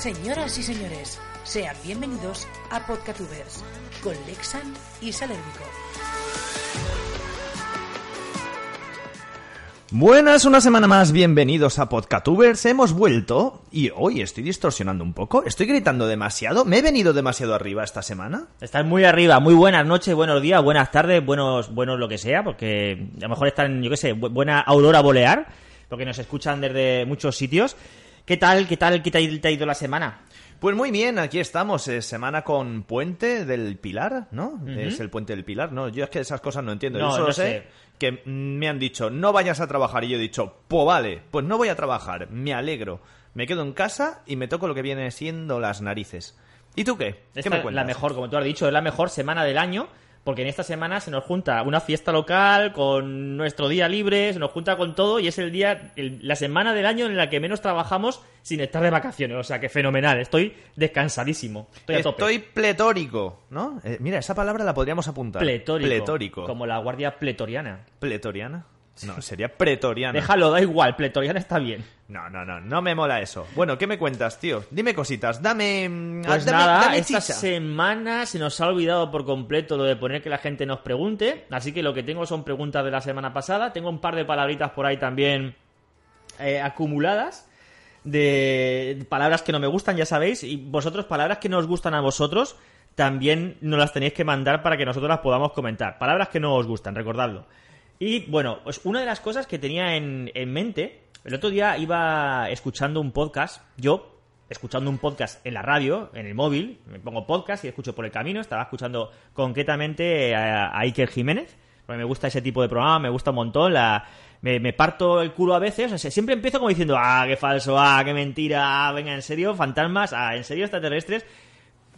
Señoras y señores, sean bienvenidos a Podcatubers con Lexan y Salérmico. Buenas, una semana más, bienvenidos a Podcatubers, hemos vuelto y hoy estoy distorsionando un poco, estoy gritando demasiado, me he venido demasiado arriba esta semana. Estás muy arriba, muy buenas noches, buenos días, buenas tardes, buenos, buenos lo que sea, porque a lo mejor están, yo qué sé, bu- buena aurora bolear, porque nos escuchan desde muchos sitios. ¿Qué tal, qué tal, qué tal te ha ido la semana? Pues muy bien, aquí estamos, eh, semana con Puente del Pilar, ¿no? Es el Puente del Pilar, ¿no? Yo es que esas cosas no entiendo, No, yo solo no sé, sé. que me han dicho, no vayas a trabajar, y yo he dicho, pues vale, pues no voy a trabajar, me alegro, me quedo en casa y me toco lo que viene siendo las narices. ¿Y tú qué? ¿Qué Esta me es cuentas? la mejor, como tú has dicho, es la mejor semana del año, porque en esta semana se nos junta una fiesta local con nuestro día libre, se nos junta con todo y es el día, el- la semana del año en la que menos trabajamos sin estar de vacaciones. O sea que fenomenal, estoy descansadísimo. Estoy a tope. Estoy pletórico, ¿no? Eh, mira, esa palabra la podríamos apuntar. pletórico. Pletórico. Como la guardia pletoriana. ¿Pletoriana? No, sería pretoriana. Déjalo, da igual, pletoriana está bien. No, no, no, no me mola eso. Bueno, ¿qué me cuentas, tío? Dime cositas, dame... mm, Pues dame- nada, dame esta semana se nos ha olvidado por completo lo de poner que la gente nos pregunte, así que lo que tengo son preguntas de la semana pasada. Tengo un par de palabritas por ahí también eh, acumuladas de palabras que no me gustan, ya sabéis, y vosotros palabras que no os gustan a vosotros también nos las tenéis que mandar para que nosotros las podamos comentar. Palabras que no os gustan, recordadlo. Y bueno, pues una de las cosas que tenía en, en mente, el otro día iba escuchando un podcast, yo escuchando un podcast en la radio, en el móvil, me pongo podcast y escucho por el camino, estaba escuchando concretamente a, Iker Jiménez, porque me gusta ese tipo de programa, me gusta un montón, la, me, parto el culo a veces, o sea, siempre empiezo como diciendo, ah, qué falso, ah, qué mentira, ah, venga, en serio, fantasmas, ah, en serio, extraterrestres,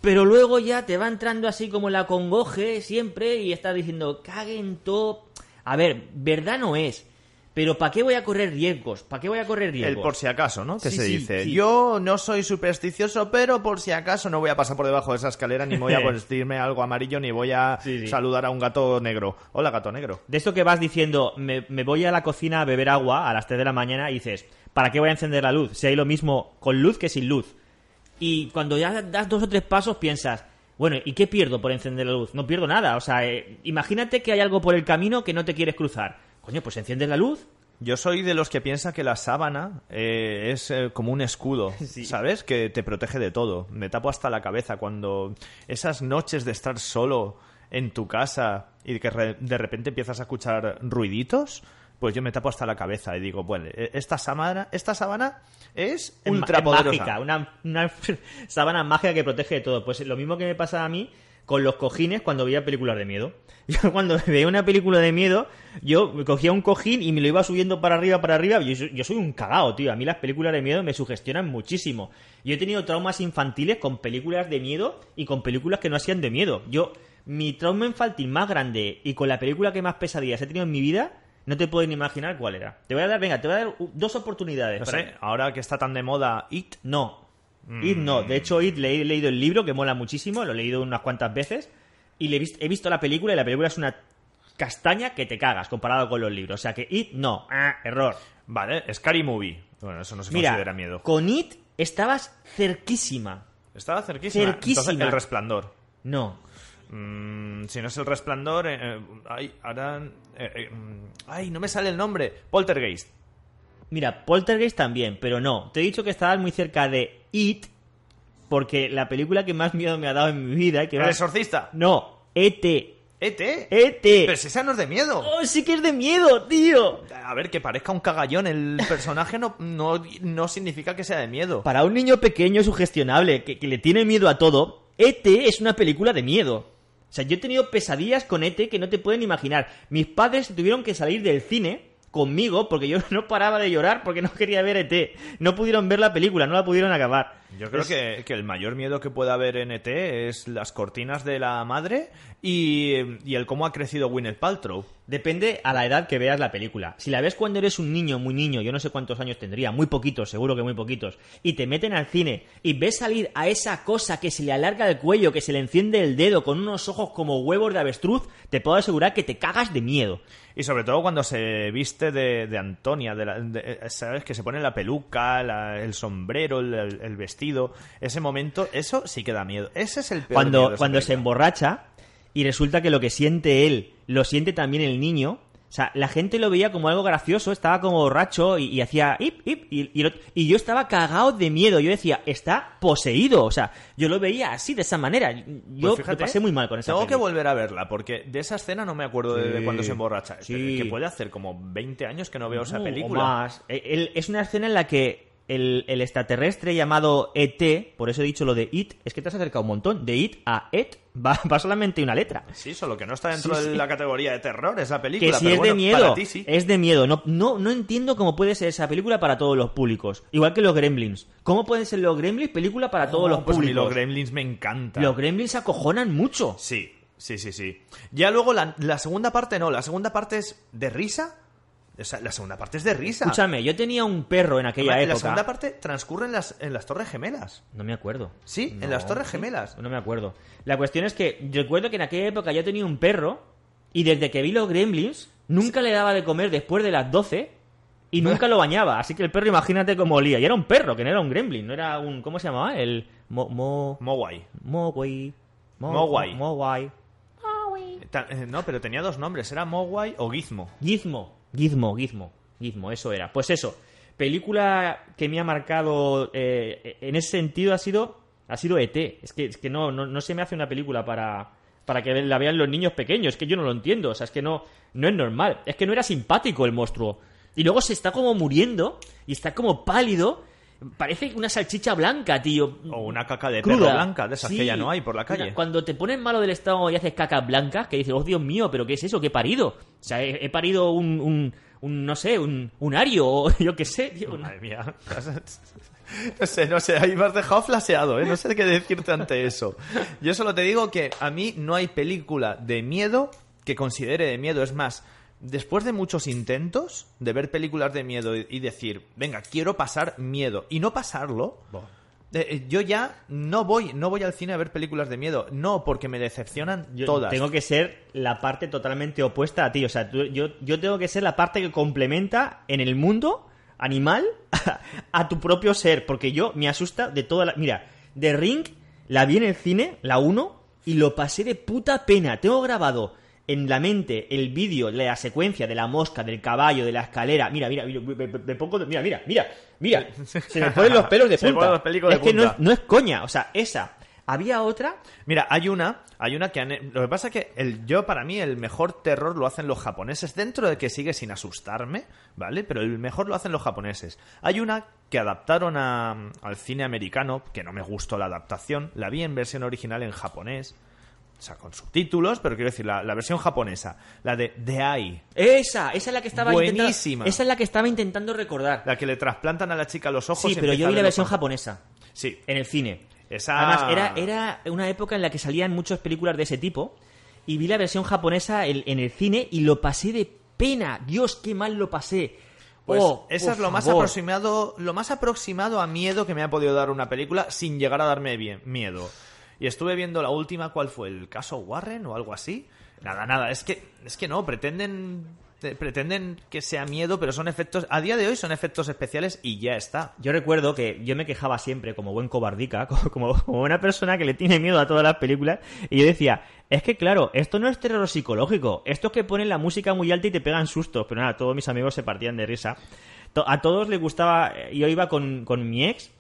pero luego ya te va entrando así como la congoje siempre y estás diciendo, caguen todo. A ver, verdad no es. Pero ¿para qué voy a correr riesgos? ¿Para qué voy a correr El riesgos? por si acaso, ¿no? Que Sí, se sí, dice. sí. Yo no soy supersticioso, pero por si acaso no voy a pasar por debajo de esa escalera, ni voy a vestirme algo amarillo, ni voy a saludar a un gato negro. Hola, gato negro. De esto que vas diciendo, me, me voy a la cocina a beber agua a las 3 de la mañana y dices, ¿para qué voy a encender la luz? Si hay lo mismo con luz que sin luz. Y cuando ya das dos o tres pasos piensas, bueno, ¿y qué pierdo por encender la luz? No pierdo nada. O sea, eh, imagínate que hay algo por el camino que no te quieres cruzar. Coño, pues enciendes la luz. Yo soy de los que piensa que la sábana eh, es eh, como un escudo, Sí. ¿sabes? Que te protege de todo. Me tapo hasta la cabeza cuando esas noches de estar solo en tu casa y que re- de repente empiezas a escuchar ruiditos, pues yo me tapo hasta la cabeza y digo, bueno, eh, esta sábana, esta sábana es ultra poderosa. mágica, una, una sábana mágica que protege de todo. Pues lo mismo que me pasa a mí con los cojines cuando veía películas de miedo. Yo cuando veía una película de miedo, yo me cogía un cojín y me lo iba subiendo para arriba, para arriba. Yo, soy- yo soy un cagao, tío. A mí las películas de miedo me sugestionan muchísimo. Yo he tenido traumas infantiles con películas de miedo y con películas que no hacían de miedo. Yo, mi trauma infantil más grande y con la película que más pesadillas he tenido en mi vida, no te puedo ni imaginar cuál era. Te voy a dar, venga, te voy a dar dos oportunidades. No para- sé, ahora que está tan de moda It, no. Mm. It no. De hecho, It le he leído el libro, que mola muchísimo, lo he leído unas cuantas veces. Y le he, vis- he visto la película y la película es una castaña que te cagas comparado con los libros. O sea que It no. Ah, error. vale, Scary Movie. Bueno, eso no se Mira, considera miedo. con It estabas cerquísima. Estaba cerquísima. cerquísima. Entonces, el resplandor. No. Mm, si no es el resplandor, eh, eh, ay, ahora, eh, eh, mm, ay, no me sale el nombre. Poltergeist. Mira, Poltergeist también, pero no. Te he dicho que estabas muy cerca de It porque la película que más miedo me ha dado en mi vida... Que El va- exorcista. No, E.T. ET. E.T. Pero si esa no es de miedo. ¡Oh, sí que es de miedo, tío! A ver, que parezca un cagallón el personaje no, no, no significa que sea de miedo. Para un niño pequeño sugestionable que, que le tiene miedo a todo, E.T. es una película de miedo. O sea, yo he tenido pesadillas con E.T. que no te pueden imaginar. Mis padres tuvieron que salir del cine conmigo porque yo no paraba de llorar porque no quería ver E.T. No pudieron ver la película, no la pudieron acabar. Yo creo Es- que, que el mayor miedo que puede haber en ET es las cortinas de la madre y, y el cómo ha crecido Gwyneth Paltrow. Depende a la edad que veas la película. Si la ves cuando eres un niño, muy niño, yo no sé cuántos años tendría, muy poquitos, seguro que muy poquitos, y te meten al cine y ves salir a esa cosa que se le alarga el cuello, que se le enciende el dedo con unos ojos como huevos de avestruz, te puedo asegurar que te cagas de miedo. Y sobre todo cuando se viste de, de Antonia, de la- de- eh, ¿sabes? Que se pone la peluca, la- el sombrero, el, el vestido vestido, ese momento, eso sí que da miedo. Ese es el peor miedo Cuando, de esa cuando se emborracha y resulta que lo que siente él lo siente también el niño. O sea, la gente lo veía como algo gracioso, estaba como borracho y, y hacía hip, hip, y, yo estaba cagado de miedo. Yo decía, está poseído. O sea, yo lo veía así, de esa manera. Yo Pues lo fíjate, pasé muy mal con esa Tengo que volver a verla, porque de esa escena no me acuerdo de, cuando se emborracha. sí. Que puede hacer como 20 años que no veo esa película. o más. El- es una escena en la que el, el extraterrestre llamado ET, por eso he dicho lo de IT, es que te has acercado un montón. De IT a ET va, va solamente una letra. Sí, solo que no está dentro Sí, de la categoría de terror esa película. Que si pero es bueno, de miedo, Para ti sí. es de miedo. No, no, no entiendo cómo puede ser esa película para todos los públicos. Igual que los Gremlins. ¿Cómo pueden ser los Gremlins película para todos Oh, los pues mí públicos? los Gremlins me encanta. Los Gremlins se acojonan mucho. Sí, sí, sí, sí. Ya luego la, la segunda parte no, la segunda parte es de risa. O sea, la segunda parte es de risa. Escúchame, yo tenía un perro en aquella la época. segunda parte transcurre en las, en las Torres Gemelas. No me acuerdo. Sí, en las Torres. Gemelas. No me acuerdo. La cuestión es que recuerdo que en aquella época yo tenía un perro y desde que vi los Gremlins nunca le daba de comer después de las 12 y nunca lo bañaba. Así que el perro, imagínate cómo olía. Y era un perro, que no era un Gremlin, no era un. ¿Cómo se llamaba? El. Mo. Mo. Mogwai. Mogwai. Mo- Mogwai. Mogwai. Ta- eh, No, pero tenía dos nombres, era Mogwai o Gizmo. Gizmo. Gizmo, Gizmo. Gizmo, eso era. Pues eso. Película que me ha marcado eh, en ese sentido ha sido ha sido ET. Es que, es que no, no, no se me hace una película para, para que la vean los niños pequeños. Es que yo no lo entiendo. O sea, es que no, no es normal. Es que no era simpático el monstruo. Y luego se está como muriendo y está como pálido. Parece una salchicha blanca, tío. O una caca de Cruda. perro blanca, de esas Sí. que ya no hay por la calle. Cuando te pones malo del estómago y haces cacas blancas, que dices, oh Dios mío, pero ¿qué es eso? ¿Qué he parido? O sea, he, he parido un, un, un, no sé, un, un ario, o yo qué sé, tío. Madre mía. No sé, no sé, ahí me has dejado flaseado, ¿eh? No sé qué decirte ante eso. Yo solo te digo que a mí no hay película de miedo que considere de miedo. Es más, después de muchos intentos de ver películas de miedo y decir, venga, quiero pasar miedo y no pasarlo, eh, eh, yo ya no voy, no voy al cine a ver películas de miedo. No, porque me decepcionan Yo todas. tengo que ser la parte totalmente opuesta a ti. O sea, tú- yo, yo tengo que ser la parte que complementa en el mundo animal a tu propio ser. Porque yo me asusta de toda la. Mira, The Ring la vi en el cine, la 1, y lo pasé de puta pena. Tengo grabado en la mente el vídeo, la secuencia de la mosca, del caballo, de la escalera. Mira, mira, mira, me, pongo. Mira, mira, mira, mira. Se me ponen los pelos de Se punta. ponen los de es que no es, punta. no es coña. O sea, esa. Había otra Mira, hay una, hay una que han- lo que pasa es que el yo para mí el mejor terror lo hacen los japoneses dentro de que sigue sin asustarme, ¿vale? Pero el mejor lo hacen los japoneses. Hay una que adaptaron a- al cine americano, que no me gustó la adaptación, la vi en versión original en japonés. O sea, con subtítulos, pero quiero decir, la, la versión japonesa, la de The Eye, Esa, esa es la que estaba Buenísima. intentando. Esa es la que estaba intentando recordar. la que le trasplantan a la chica los ojos. Sí, y pero yo vi la ver versión japonesa Sí, en el cine. Esa- Además, era, era una época en la que salían muchas películas de ese tipo. Y vi la versión japonesa en, en el cine y lo pasé de pena. Dios, qué mal lo pasé. Pues Oh, esa es lo más aproximado, lo más aproximado a miedo que me ha podido dar una película sin llegar a darme bien, miedo. Y estuve viendo la última, ¿cuál fue? ¿El caso Warren o algo así? Nada, nada, es que, es que no, pretenden, te- pretenden que sea miedo, pero son efectos, a día de hoy son efectos especiales y ya está. Yo recuerdo que yo me quejaba siempre, como buen cobardica, como, como, una persona que le tiene miedo a todas las películas, y yo decía, es que claro, esto no es terror psicológico, esto es que ponen la música muy alta y te pegan sustos, pero nada, todos mis amigos se partían de risa. A todos les gustaba, yo iba con, con mi ex,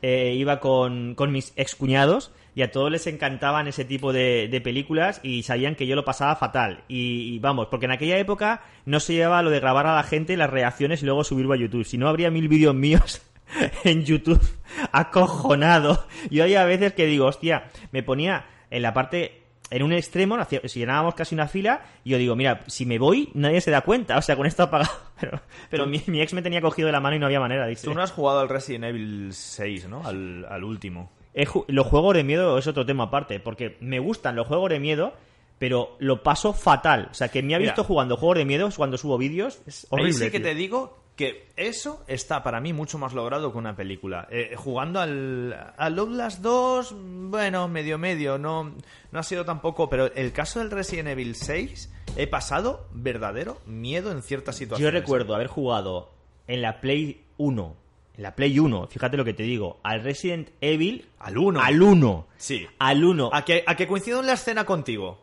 eh, iba con, con mis excuñados y a todos les encantaban ese tipo de, de películas y sabían que yo lo pasaba fatal. Y, y vamos, porque en aquella época no se llevaba lo de grabar a la gente las reacciones y luego subirlo a YouTube. Si no, habría mil vídeos míos en YouTube acojonado. Yo hay a veces que digo, hostia, me ponía en la parte... En un extremo, si llenábamos casi una fila, y yo digo, mira, si me voy, nadie se da cuenta. O sea, con esto apagado. Pero, pero mi, mi ex me tenía cogido de la mano y no había manera. Dice. Tú no has jugado al Resident Evil 6, ¿no? Al, al último. He los juegos de miedo es otro tema aparte, porque me gustan los juegos de miedo, pero lo paso fatal. O sea, que me ha Mira. visto jugando juegos de miedo cuando subo vídeos es horrible. Ahí sí que tío. te digo que eso está para mí mucho más logrado que una película. Eh, jugando al, al Outlast 2, bueno, medio medio, no, no ha sido tampoco, pero el caso del Resident Evil 6, he pasado verdadero miedo en ciertas Yo situaciones. recuerdo haber jugado en la Play 1 en la Play 1, fíjate lo que te digo, al Resident Evil. Al 1. Al 1. Sí. Al 1. A que, a que coincido en la escena contigo.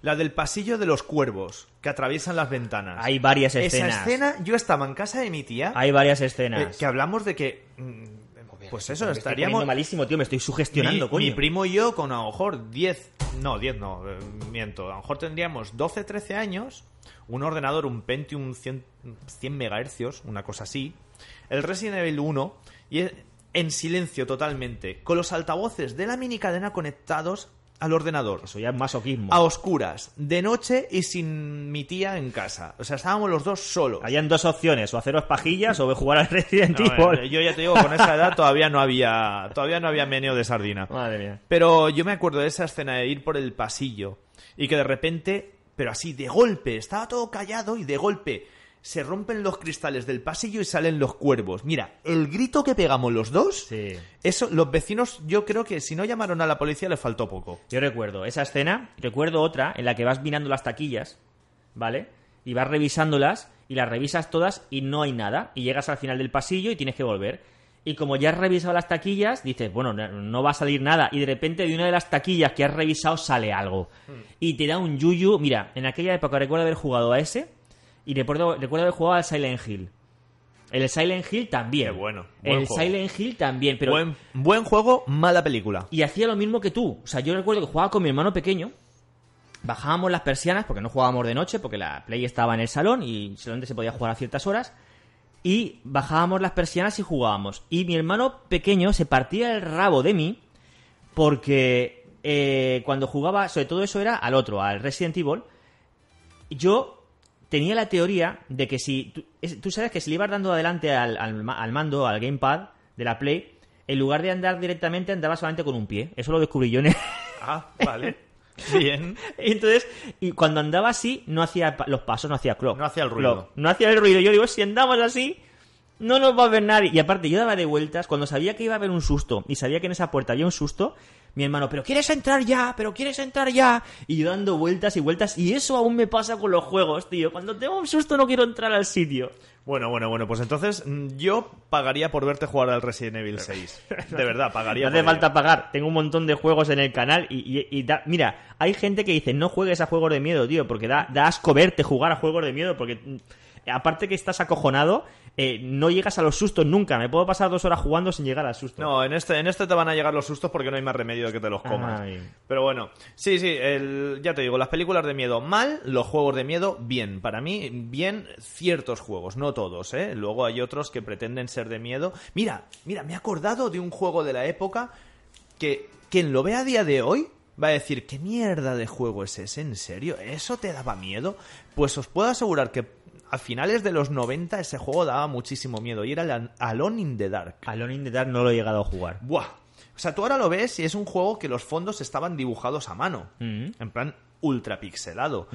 La del pasillo de los cuervos que atraviesan las ventanas. Hay varias Esa escenas. escena, yo estaba en casa de mi tía. Hay varias eh, escenas. que hablamos de que. mm, Pues eso, Me estoy estaríamos. poniendo malísimo, tío, me estoy sugestionando, mi, coño. mi primo y yo con a lo mejor 10, no, 10 no, eh, miento, a lo mejor tendríamos 12, 13 años, un ordenador, un Pentium 100, 100 megahercios, una cosa así, el Resident Evil 1, y es- en silencio totalmente, con los altavoces de la mini cadena conectados al ordenador. Eso ya es masoquismo. A oscuras, de noche y sin mi tía en casa. O sea, estábamos los dos solos. Habían dos opciones, o haceros pajillas o jugar al Resident Evil. yo ya te digo, con esa edad todavía no había, todavía no había meneo de sardina. Madre mía. Pero yo me acuerdo de esa escena de ir por el pasillo y que de repente, pero así, de golpe, estaba todo callado y de golpe se rompen los cristales del pasillo y salen los cuervos. Mira, el grito que pegamos los dos, Sí. eso, los vecinos, yo creo que si no llamaron a la policía les faltó poco. Yo recuerdo esa escena, recuerdo otra en la que vas mirando las taquillas, ¿vale? Y vas revisándolas y las revisas todas y no hay nada. Y llegas al final del pasillo y tienes que volver. Y como ya has revisado las taquillas, dices, bueno, no, no va a salir nada. Y de repente de una de las taquillas que has revisado sale algo. Y te da un yuyu. Mira, en aquella época recuerdo haber jugado a ese y recuerdo, recuerdo haber jugado al Silent Hill. El Silent Hill también. Qué bueno, buen El juego. Silent Hill también, pero buen, buen juego, mala película. y hacía lo mismo que tú. O sea, yo recuerdo que jugaba con mi hermano pequeño. Bajábamos las persianas porque no jugábamos de noche, porque la Play estaba en el salón y solamente se podía jugar a ciertas horas. Y bajábamos las persianas y jugábamos. Y mi hermano pequeño se partía el rabo de mí porque eh, cuando jugaba, sobre todo eso era al otro, al Resident Evil, yo tenía la teoría de que si. Tú, es- tú sabes que si le ibas dando adelante al, al ma- al mando, al gamepad de la Play, en lugar de andar directamente, andaba solamente con un pie. Eso lo descubrí yo en el- Ah, vale. Bien. Entonces, y cuando andaba así, no hacía los pasos, no hacía clock. No hacía el ruido. Clock. No hacía el ruido. Yo digo, si andamos así, no nos va a ver nadie. Y aparte, yo daba de vueltas, cuando sabía que iba a haber un susto, y sabía que en esa puerta había un susto, mi hermano, pero quieres entrar ya, pero quieres entrar ya. Y yo dando vueltas y vueltas, y eso aún me pasa con los juegos, tío. Cuando tengo un susto no quiero entrar al sitio. Bueno, bueno, bueno, pues entonces mm, yo pagaría por verte jugar al Resident Evil 6. De verdad, pagaría. No por hace falta ello. pagar. Tengo un montón de juegos en el canal y, y- y da- mira, hay gente que dice no juegues a juegos de miedo, tío, porque da, da asco verte jugar a juegos de miedo, porque mm, aparte que estás acojonado, eh, no llegas a los sustos nunca. Me puedo pasar dos horas jugando sin llegar al susto. No, en este, en este te van a llegar los sustos porque no hay más remedio de que te los comas. Ay. Pero bueno, sí, sí, el- ya te digo, las películas de miedo mal, los juegos de miedo bien. Para mí, bien ciertos juegos, no todos, ¿eh? Luego hay otros que pretenden ser de miedo. Mira, mira, me he acordado de un juego de la época que quien lo ve a día de hoy va a decir, ¿qué mierda de juego es ese? ¿En serio? ¿Eso te daba miedo? Pues os puedo asegurar que a finales de los 90 ese juego daba muchísimo miedo y era el Alone in the Dark. Alone in the Dark no lo he llegado a jugar. Buah. O sea, tú ahora lo ves y es un juego que los fondos estaban dibujados a mano. Mm. En plan ultra pixelado.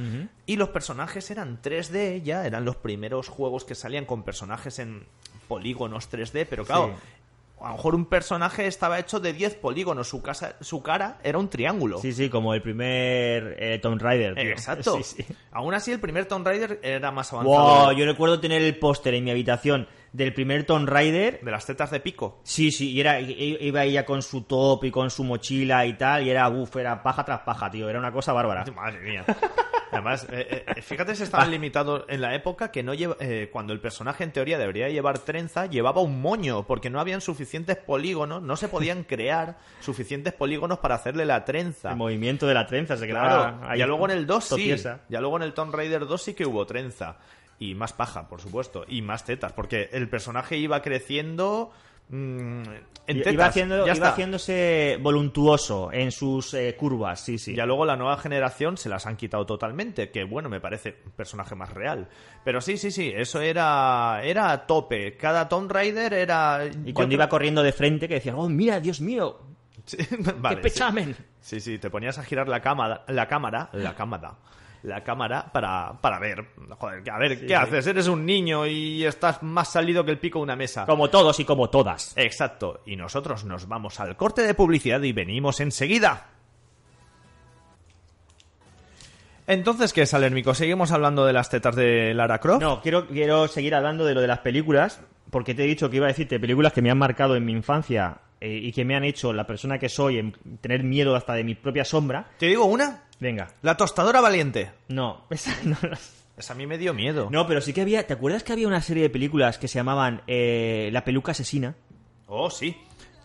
Y los personajes eran 3D ya, eran los primeros juegos que salían con personajes en polígonos 3D, pero claro, Sí. A lo mejor un personaje estaba hecho de 10 polígonos, su, casa, su cara era un triángulo. Sí, sí, como el primer eh, Tomb Raider. tío. Exacto. Sí, sí. Aún así, el primer Tomb Raider era más avanzado. Wow, yo recuerdo tener el póster en mi habitación del primer Tomb Raider De las tetas de pico. Sí, sí, y era, iba ella con su top y con su mochila y tal, y era, uff, era paja tras paja, tío, era una cosa bárbara. Madre mía. Además, eh, eh, fíjate si estaban limitados en la época que no lleva, eh, cuando el personaje en teoría debería llevar trenza, llevaba un moño, porque no habían suficientes polígonos, no se podían crear suficientes polígonos para hacerle la trenza. El movimiento de la trenza se quedaba Claro, ahí ya luego en el 2 sí. Ya luego en el Tomb Raider 2 sí que hubo trenza. Y más paja, por supuesto. Y más tetas, porque el personaje iba creciendo mm, en tetas. Iba, haciendo, ya iba está. haciéndose voluntuoso en sus eh, curvas, sí, sí. Ya luego la nueva generación se las han quitado totalmente, que bueno, me parece un personaje más real. Pero sí, sí, sí, eso era era a tope. Cada Tomb Raider era... y cuando iba corriendo de frente que decían, oh, mira, Dios mío, vale, qué sí. pechamen. Sí, sí, te ponías a girar la cámara, la cámara, la cámara, la cámara para, para ver. Joder, a ver, ¿qué haces? Eres un niño y estás más salido que el pico de una mesa. Como todos y como todas. Exacto, y nosotros nos vamos al corte de publicidad y venimos enseguida. Entonces, ¿qué, Salermico? ¿Seguimos hablando de las tetas de Lara Croft? No, quiero, quiero seguir hablando de lo de las películas, porque te he dicho que iba a decirte películas que me han marcado en mi infancia eh, y que me han hecho la persona que soy en tener miedo hasta de mi propia sombra. ¿Te digo una? Venga, La tostadora valiente. no, esa no, no. Esa a mí me dio miedo. No, pero sí que había. ¿Te acuerdas que había una serie de películas que se llamaban eh, La peluca asesina? Oh, sí.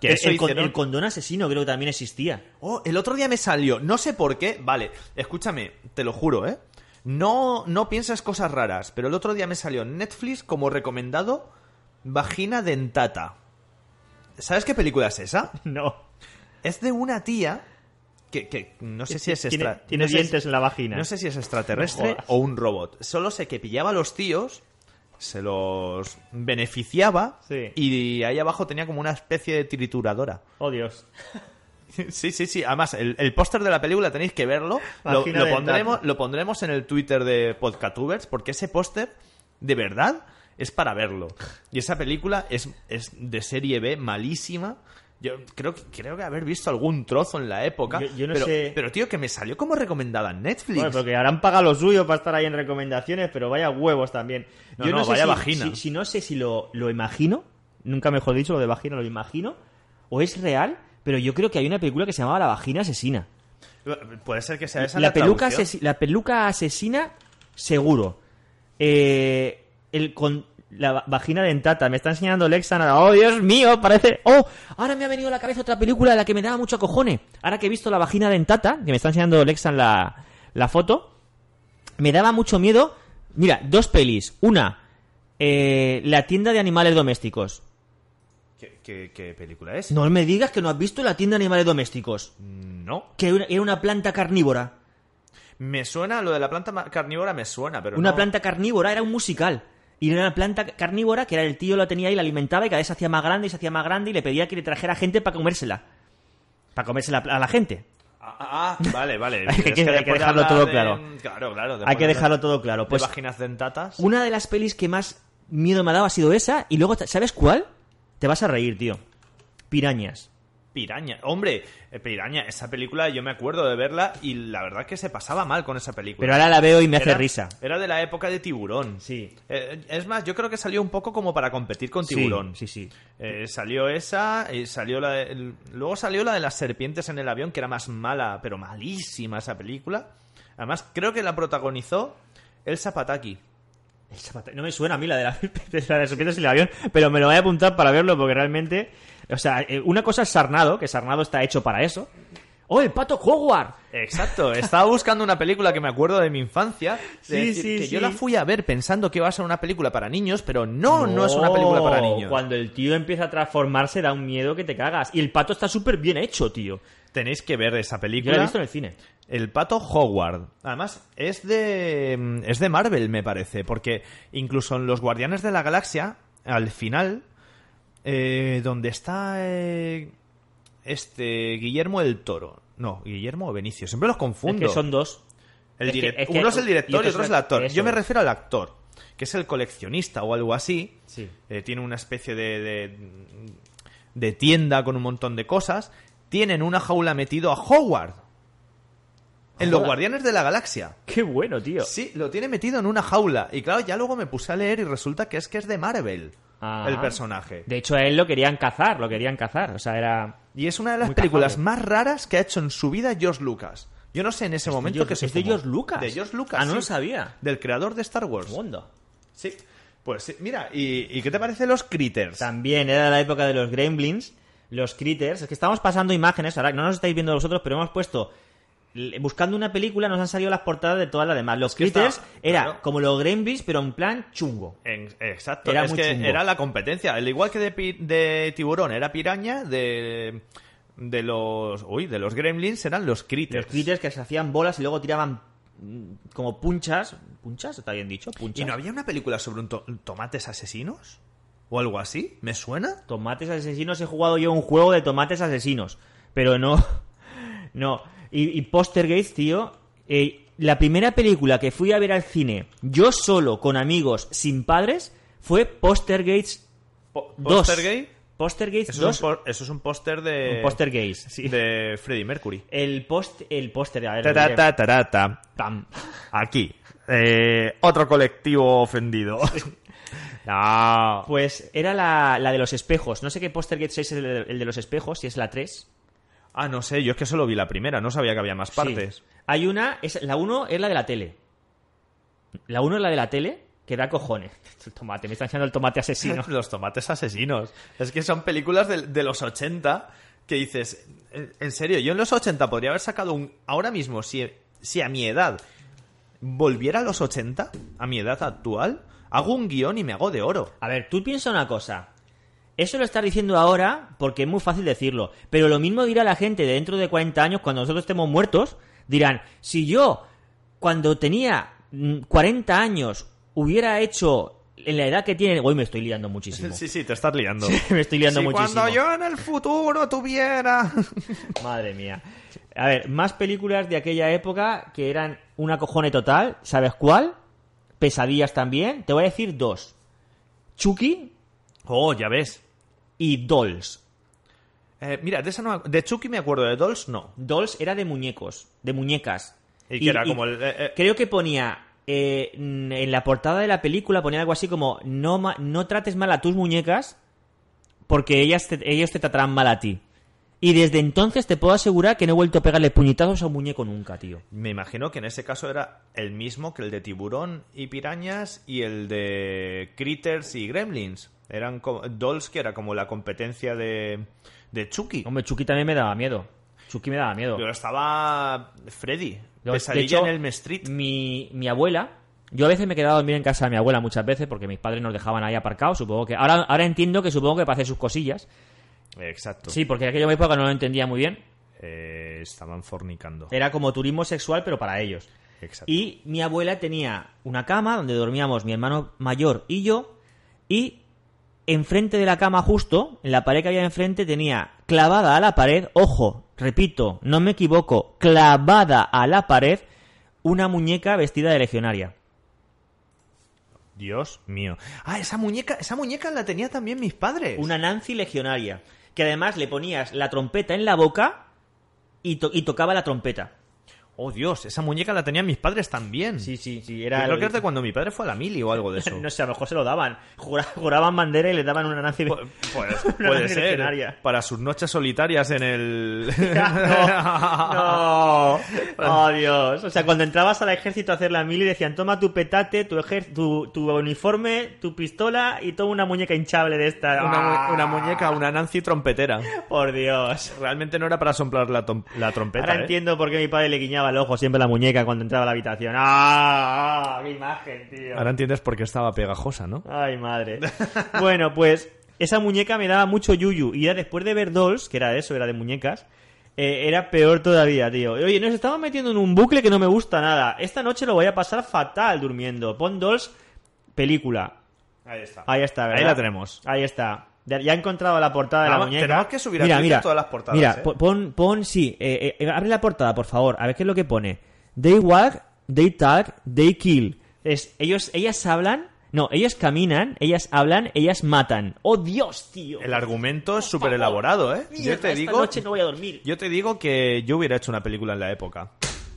Que el, condón asesino creo que también existía. Oh, el otro día me salió, no sé por qué. Vale, escúchame, te lo juro, ¿eh? No, no piensas cosas raras, pero el otro día me salió en Netflix como recomendado Vagina Dentata. ¿Sabes qué película es esa? No. Es de una tía que, que no sé si es extra- tiene no dientes si- en la vagina. No sé si es extraterrestre No o un robot. Solo sé que pillaba a los tíos, se los beneficiaba Sí. y ahí abajo tenía como una especie de trituradora. Oh, Dios. Sí, sí, sí. Además, el, el póster de la película tenéis que verlo. Lo, pondremos, lo pondremos en el Twitter de Podcatubers porque ese póster, de verdad, es para verlo. Y esa película es, es de serie B, malísima. Yo creo, que- creo que haber visto algún trozo en la época. Yo- yo no pero, sé- pero, tío, que me salió como recomendada en Netflix. Bueno, porque habrán pagado lo suyo para estar ahí en recomendaciones, pero vaya huevos también. No, Yo no, no, sé vaya si, vagina. Si, si no sé si lo, lo imagino, nunca mejor dicho lo de vagina, lo imagino, o es real, pero yo creo que hay una película que se llamaba La vagina asesina. Puede ser que sea esa la, la, peluca traducción. asesi- la peluca asesina, seguro. Eh, el con la va- vagina dentata. Me está enseñando Lexan. ahora. Oh, Dios mío, parece. Oh, ahora me ha venido a la cabeza otra película de la que me daba mucho cojones. Ahora que he visto la vagina dentata, que me está enseñando Lexan la, la foto, me daba mucho miedo. Mira, dos pelis. Una, eh, La tienda de animales domésticos. ¿Qué, qué- qué película es? No me digas que no has visto La tienda de animales domésticos. No. Que era una planta carnívora. Me suena, lo de la planta carnívora me suena, pero Una no. planta carnívora era un musical. Y era una planta carnívora que era el tío lo tenía y la alimentaba y cada vez se hacía más grande y se hacía más grande y le pedía que le trajera gente para comérsela. Para comérsela a la gente. Ah, ah, vale, vale. Hay que- Es hay que dejarlo todo de- claro. Claro, claro. Hay que de- dejarlo todo claro. de Pues vaginas dentatas. una de las pelis que más miedo me ha dado ha sido esa y luego, ¿sabes cuál? Te vas a reír, tío. Pirañas. Piraña. Hombre, eh, Piraña, esa película yo me acuerdo de verla y la verdad que se pasaba mal con esa película. Pero ahora la veo y me hace risa. Era de la época de Tiburón. Sí. Eh, es más, yo creo que salió un poco como para competir con Tiburón. Sí, sí, sí. Eh, salió esa, y salió la de- el- luego salió la de las serpientes en el avión, que era más mala, pero malísima esa película. Además, creo que la protagonizó Elsa Pataki. El zapata- No me suena a mí la de la, de la de avión, pero me lo voy a apuntar para verlo porque realmente. O sea, eh, una cosa es Sarnado, que Sarnado está hecho para eso. ¡Oh, el pato Hogwarts! Exacto, estaba buscando una película que me acuerdo de mi infancia. de Sí, decir sí, que sí. yo la fui a ver pensando que iba a ser una película para niños, pero no, no, es una película para niños. Cuando el tío empieza a transformarse da un miedo que te cagas. Y el pato está súper bien hecho, tío. Tenéis que ver esa Yo película. la he visto en el cine. El pato Howard. Además, es de. Es de Marvel, me parece. Porque incluso en Los Guardianes de la Galaxia, al final. eh, donde está. eh, este. Guillermo el Toro. No, Guillermo o Benicio. Siempre los Es confundo. que son dos. El es que- direc- es que- Uno es el director y otro es el actor. eso Yo me refiero al actor, que es el coleccionista o algo así. Sí. Eh, tiene una especie de, de, de tienda con un montón de cosas. Tienen una jaula metido a Howard. En los. Guardianes de la Galaxia. Qué bueno, tío. Sí, lo tiene metido en una jaula. Y claro, ya luego me puse a leer y resulta que es que es de Marvel. Ah. El personaje. De hecho, a él lo querían cazar, lo querían cazar. O sea, era. Y es una de las películas cazable. más raras que ha hecho en su vida George Lucas. Yo no sé en ese momento George- que se es de. George Lucas. De George Lucas. Ah, no sí. lo sabía. Del creador de Star Wars. Mundo. Sí. Pues sí, mira, ¿y, y qué te parece los Critters? También era la época de los Gremlins, los Critters. Es que estamos pasando imágenes, ahora no nos estáis viendo vosotros, pero hemos puesto. Buscando una película nos han salido las portadas de todas las demás. Los Critters era claro. como los Gremlins, pero en plan chungo. En- exacto, Era es muy que chungo. era la competencia. Al igual que de, de tiburón era piraña, de, de los. Uy, de los gremlins eran los critters. Los Critters que se hacían bolas y luego tiraban mm, como punchas. ¿Punchas? ¿Está bien dicho? Punchas. ¿Y no había una película sobre un to- tomates asesinos? ¿O algo así? ¿Me suena? Tomates asesinos he jugado yo un juego de tomates asesinos. Pero no. No. Y, y Postergate, tío. eh, la primera película que fui a ver al cine, yo solo, con amigos, sin padres, fue Postergates Po- 2. ¿Postergate? Postergates Eso, 2. es un po- eso es un póster de. Un Postergates, sí. De Freddie Mercury. El post, el póster, a ver. Ta, ta, ta, ta, ta. Pam. Aquí. Eh, otro colectivo ofendido. No. Pues era la, la de los espejos. No sé qué Postergate 6 es el de, el de los espejos, si es la 3. Ah, no sé, yo es que solo vi la primera, no sabía que había más partes. Sí. Hay una, es, la 1 es la de la tele. La 1 es la de la tele, que da cojones. El tomate, me está enseñando el tomate asesino. Los tomates asesinos. Es que son películas de, de los 80 que dices, en, en serio, yo en los 80 podría haber sacado un... Ahora mismo, si, si a mi edad volviera a los 80, a mi edad actual, hago un guion y me hago de oro. A ver, tú piensa una cosa. Eso lo estás diciendo ahora porque es muy fácil decirlo. Pero lo mismo dirá la gente de dentro de 40 años, cuando nosotros estemos muertos. Dirán, si yo, cuando tenía mm, 40 años, hubiera hecho en la edad que tienen... Hoy me estoy liando muchísimo. Sí, sí, te estás liando. me estoy liando Si muchísimo. cuando yo en el futuro tuviera... Madre mía. A ver, más películas de aquella época que eran una cojone total. ¿Sabes cuál? Pesadillas también. Te voy a decir dos. Chucky Oh, ya ves. Y Dolls. Eh, mira, de esa no, de Chucky me acuerdo, de Dolls no. Dolls era de muñecos, de muñecas. Y que era como el... eh, eh, Creo que ponía eh, en la portada de la película ponía algo así como no, no trates mal a tus muñecas porque ellas te, ellos te tratarán mal a ti. Y desde entonces te puedo asegurar que no he vuelto a pegarle puñetazos a un muñeco nunca, tío. Me imagino que en ese caso era el mismo que el de tiburón y pirañas y el de critters y gremlins. Eran como, Dolls que era como la competencia de, de Chucky. Hombre, Chucky también me daba miedo. Chucky me daba miedo. Pero estaba Freddy. Yo, Pesadilla de hecho, en Elm Street. Mi, mi abuela, yo a veces me he quedado a dormir en casa de mi abuela muchas veces porque mis padres nos dejaban ahí aparcados. Supongo que. Ahora, ahora entiendo que supongo que para hacer sus cosillas. Exacto. Sí, porque en aquella época no lo entendía muy bien. Eh, estaban fornicando. Era como turismo sexual, pero para ellos. Exacto. Y mi abuela tenía una cama donde dormíamos mi hermano mayor y yo. Y enfrente de la cama, justo, en la pared que había enfrente, tenía clavada a la pared, ojo, repito, no me equivoco, clavada a la pared, una muñeca vestida de legionaria. Dios mío. Ah, esa muñeca, esa muñeca la tenía también mis padres. Una Nancy legionaria. Que además le ponías la trompeta en la boca y, to- y tocaba la trompeta. Oh, Dios, esa muñeca la tenían mis padres también. Sí, sí, sí. Era creo que es de cuando mi padre fue a la mili o algo de eso. No sé, a lo mejor se lo daban. Jura- juraban bandera y le daban una Nancy. Pu- Pues, Una puede ser. legionaria. Para sus noches solitarias en el. no, no. Oh, Dios. O sea, cuando entrabas al ejército a hacer la mili decían, toma tu petate, tu, ejer- tu, tu uniforme, tu pistola y toma una muñeca hinchable de esta. Una, ¡Ah! una muñeca, una Nancy trompetera. Por Dios. Realmente no era para soplar la, la trompeta. Ahora ¿eh? entiendo por qué mi padre le guiñaba el ojo siempre la muñeca cuando entraba a la habitación. ¡Ah! ah ¡Qué imagen, tío! Ahora entiendes por qué estaba pegajosa, ¿no? Ay, madre. bueno, pues esa muñeca me daba mucho yuyu. Y ya después de ver Dolls, que era eso, era de muñecas, eh, era peor todavía, tío. Oye, nos estamos metiendo en un bucle que no me gusta nada. Esta noche lo voy a pasar fatal durmiendo. Pon Dolls, película. Ahí está. Ahí está, ¿verdad? Ahí la tenemos. Ahí está. Ya he encontrado la portada de la muñeca. tenemos que subir a mira, Twitter mira, todas las portadas, Mira, ¿eh? po- pon, pon, sí. eh, eh, abre la portada, por favor. A ver qué es lo que pone. They walk, they talk, they kill. Es, ellos, ellas hablan. No, ellas caminan, ellas hablan, ellas matan. ¡Oh, Dios, tío! El argumento es súper elaborado, ¿eh? Mierda, Yo te esta digo. noche no voy a dormir. Yo te digo que yo hubiera hecho una película en la época.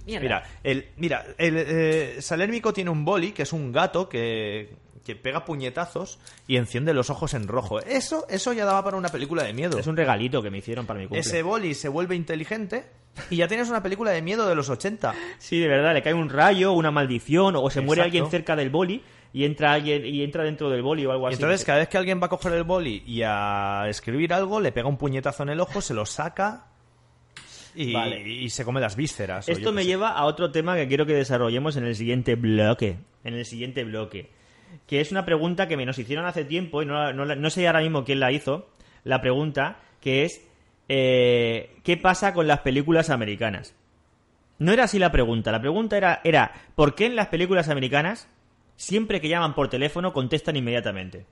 Mierda. Mira, el, mira, el eh, Salérmico tiene un boli, que es un gato que, que pega puñetazos y enciende los ojos en rojo. Eso, eso ya daba para una película de miedo. Es un regalito que me hicieron para mi cumple. Ese boli se vuelve inteligente y ya tienes una película de miedo de los 80. Sí, de verdad, le cae un rayo, una maldición, o se muere alguien cerca del boli y entra alguien y entra dentro del boli o algo así. entonces cada vez que alguien va a coger el boli y a escribir algo, le pega un puñetazo en el ojo, se lo saca y, Vale. y se come las vísceras. Esto me lleva a otro tema que quiero que desarrollemos en el siguiente bloque. En el siguiente bloque. Que es una pregunta que me nos hicieron hace tiempo y no, no no sé ahora mismo quién la hizo. La pregunta que es eh, ¿qué pasa con las películas americanas? No era así la pregunta. La pregunta era, era ¿por qué en las películas americanas siempre que llaman por teléfono contestan inmediatamente?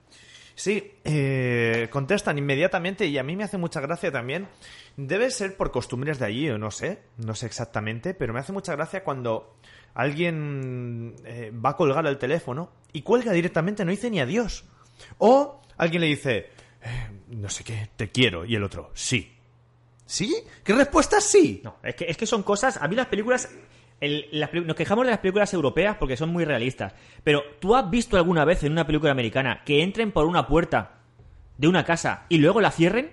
Sí, eh, contestan inmediatamente y a mí me hace mucha gracia también. Debe ser por costumbres de allí o no sé, no sé exactamente, pero me hace mucha gracia cuando alguien eh, va a colgar el teléfono y cuelga directamente, no dice ni adiós. O alguien le dice, eh, no sé qué, te quiero, y el otro, sí. ¿Sí? ¿Qué respuesta es sí? No, es que, es que son cosas. A mí las películas el- las peli- nos quejamos de las películas europeas porque son muy realistas. Pero, ¿tú has visto alguna vez en una película americana que entren por una puerta de una casa y luego la cierren?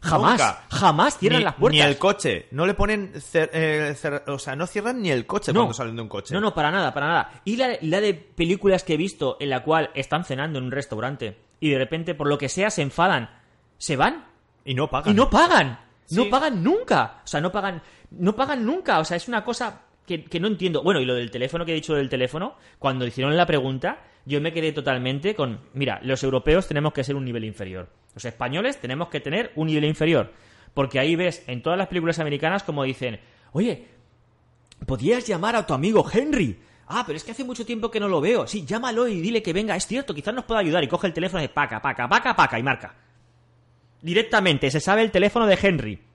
Jamás, Nunca. jamás cierran ni, las puertas. Ni el coche. No le ponen. cer- eh, cer- o sea, no cierran ni el coche No. cuando salen de un coche. No, no, para nada, para nada. Y la, la de películas que he visto en la cual están cenando en un restaurante y de repente, por lo que sea, se enfadan, se van Y no pagan. y no pagan. No pagan nunca. O sea, no pagan, no pagan nunca. O sea, es una cosa que, no entiendo. Bueno, y lo del teléfono que he dicho del teléfono, cuando hicieron la pregunta, yo me quedé totalmente con, mira, los europeos tenemos que ser un nivel inferior. Los españoles tenemos que tener un nivel inferior. Porque ahí ves en todas las películas americanas como dicen, oye, podías llamar a tu amigo Henry. Ah, pero es que hace mucho tiempo que no lo veo. Sí, llámalo y dile que venga. Es cierto, quizás nos pueda ayudar. Y coge el teléfono de paca, paca, paca, paca y marca. Directamente, se sabe el teléfono de Henry.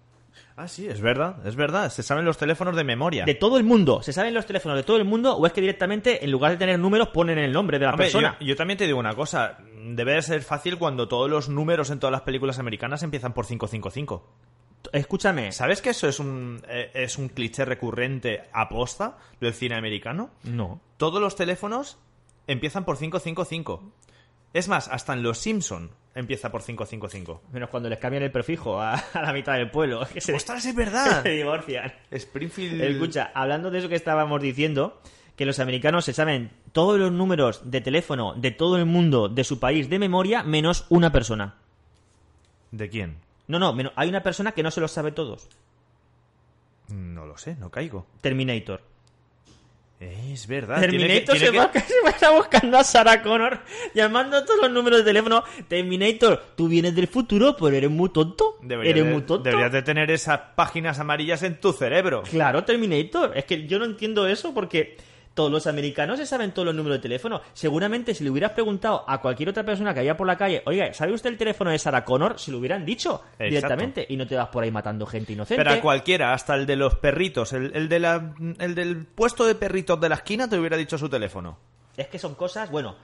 Ah, sí, es verdad, es verdad. Se saben los teléfonos de memoria. De todo el mundo. ¿Se saben los teléfonos de todo el mundo? ¿O es que directamente, en lugar de tener números, ponen el nombre de la Hombre, persona? Yo, yo también te digo una cosa. Debe de ser fácil cuando todos los números en todas las películas americanas empiezan por 555. Escúchame. ¿Sabes que eso es un, eh, es un cliché recurrente aposta del cine americano? No. Todos los teléfonos empiezan por 555. Es más, hasta en Los Simpson empieza por 555. Menos cuando les cambian el prefijo a, a la mitad del pueblo. Que se, ¡Ostras, es verdad! se divorcian. Springfield... Escucha, hablando de eso que estábamos diciendo, que los americanos se saben todos los números de teléfono de todo el mundo, de su país, de memoria, menos una persona. ¿De quién? No, no, menos- hay una persona que no se los sabe todos. No lo sé, no caigo. Terminator. Es verdad. tiene que- Terminator tiene se, que- va, se va buscando a Sarah Connor, llamando todos los números de teléfono. Terminator, tú vienes del futuro, pero eres muy tonto. Deberías eres de, muy tonto. deberías de tener esas páginas amarillas en tu cerebro. Claro, Terminator. Es que yo no entiendo eso porque todos los americanos se saben todos los números de teléfono. Seguramente si le hubieras preguntado a cualquier otra persona que haya por la calle, oiga, ¿sabe usted el teléfono de Sarah Connor? Se lo hubieran dicho directamente y no te vas por ahí matando gente inocente. Pero a cualquiera, hasta el de los perritos, el, el de la, el del puesto de perritos de la esquina te hubiera dicho su teléfono. Es que son cosas, bueno,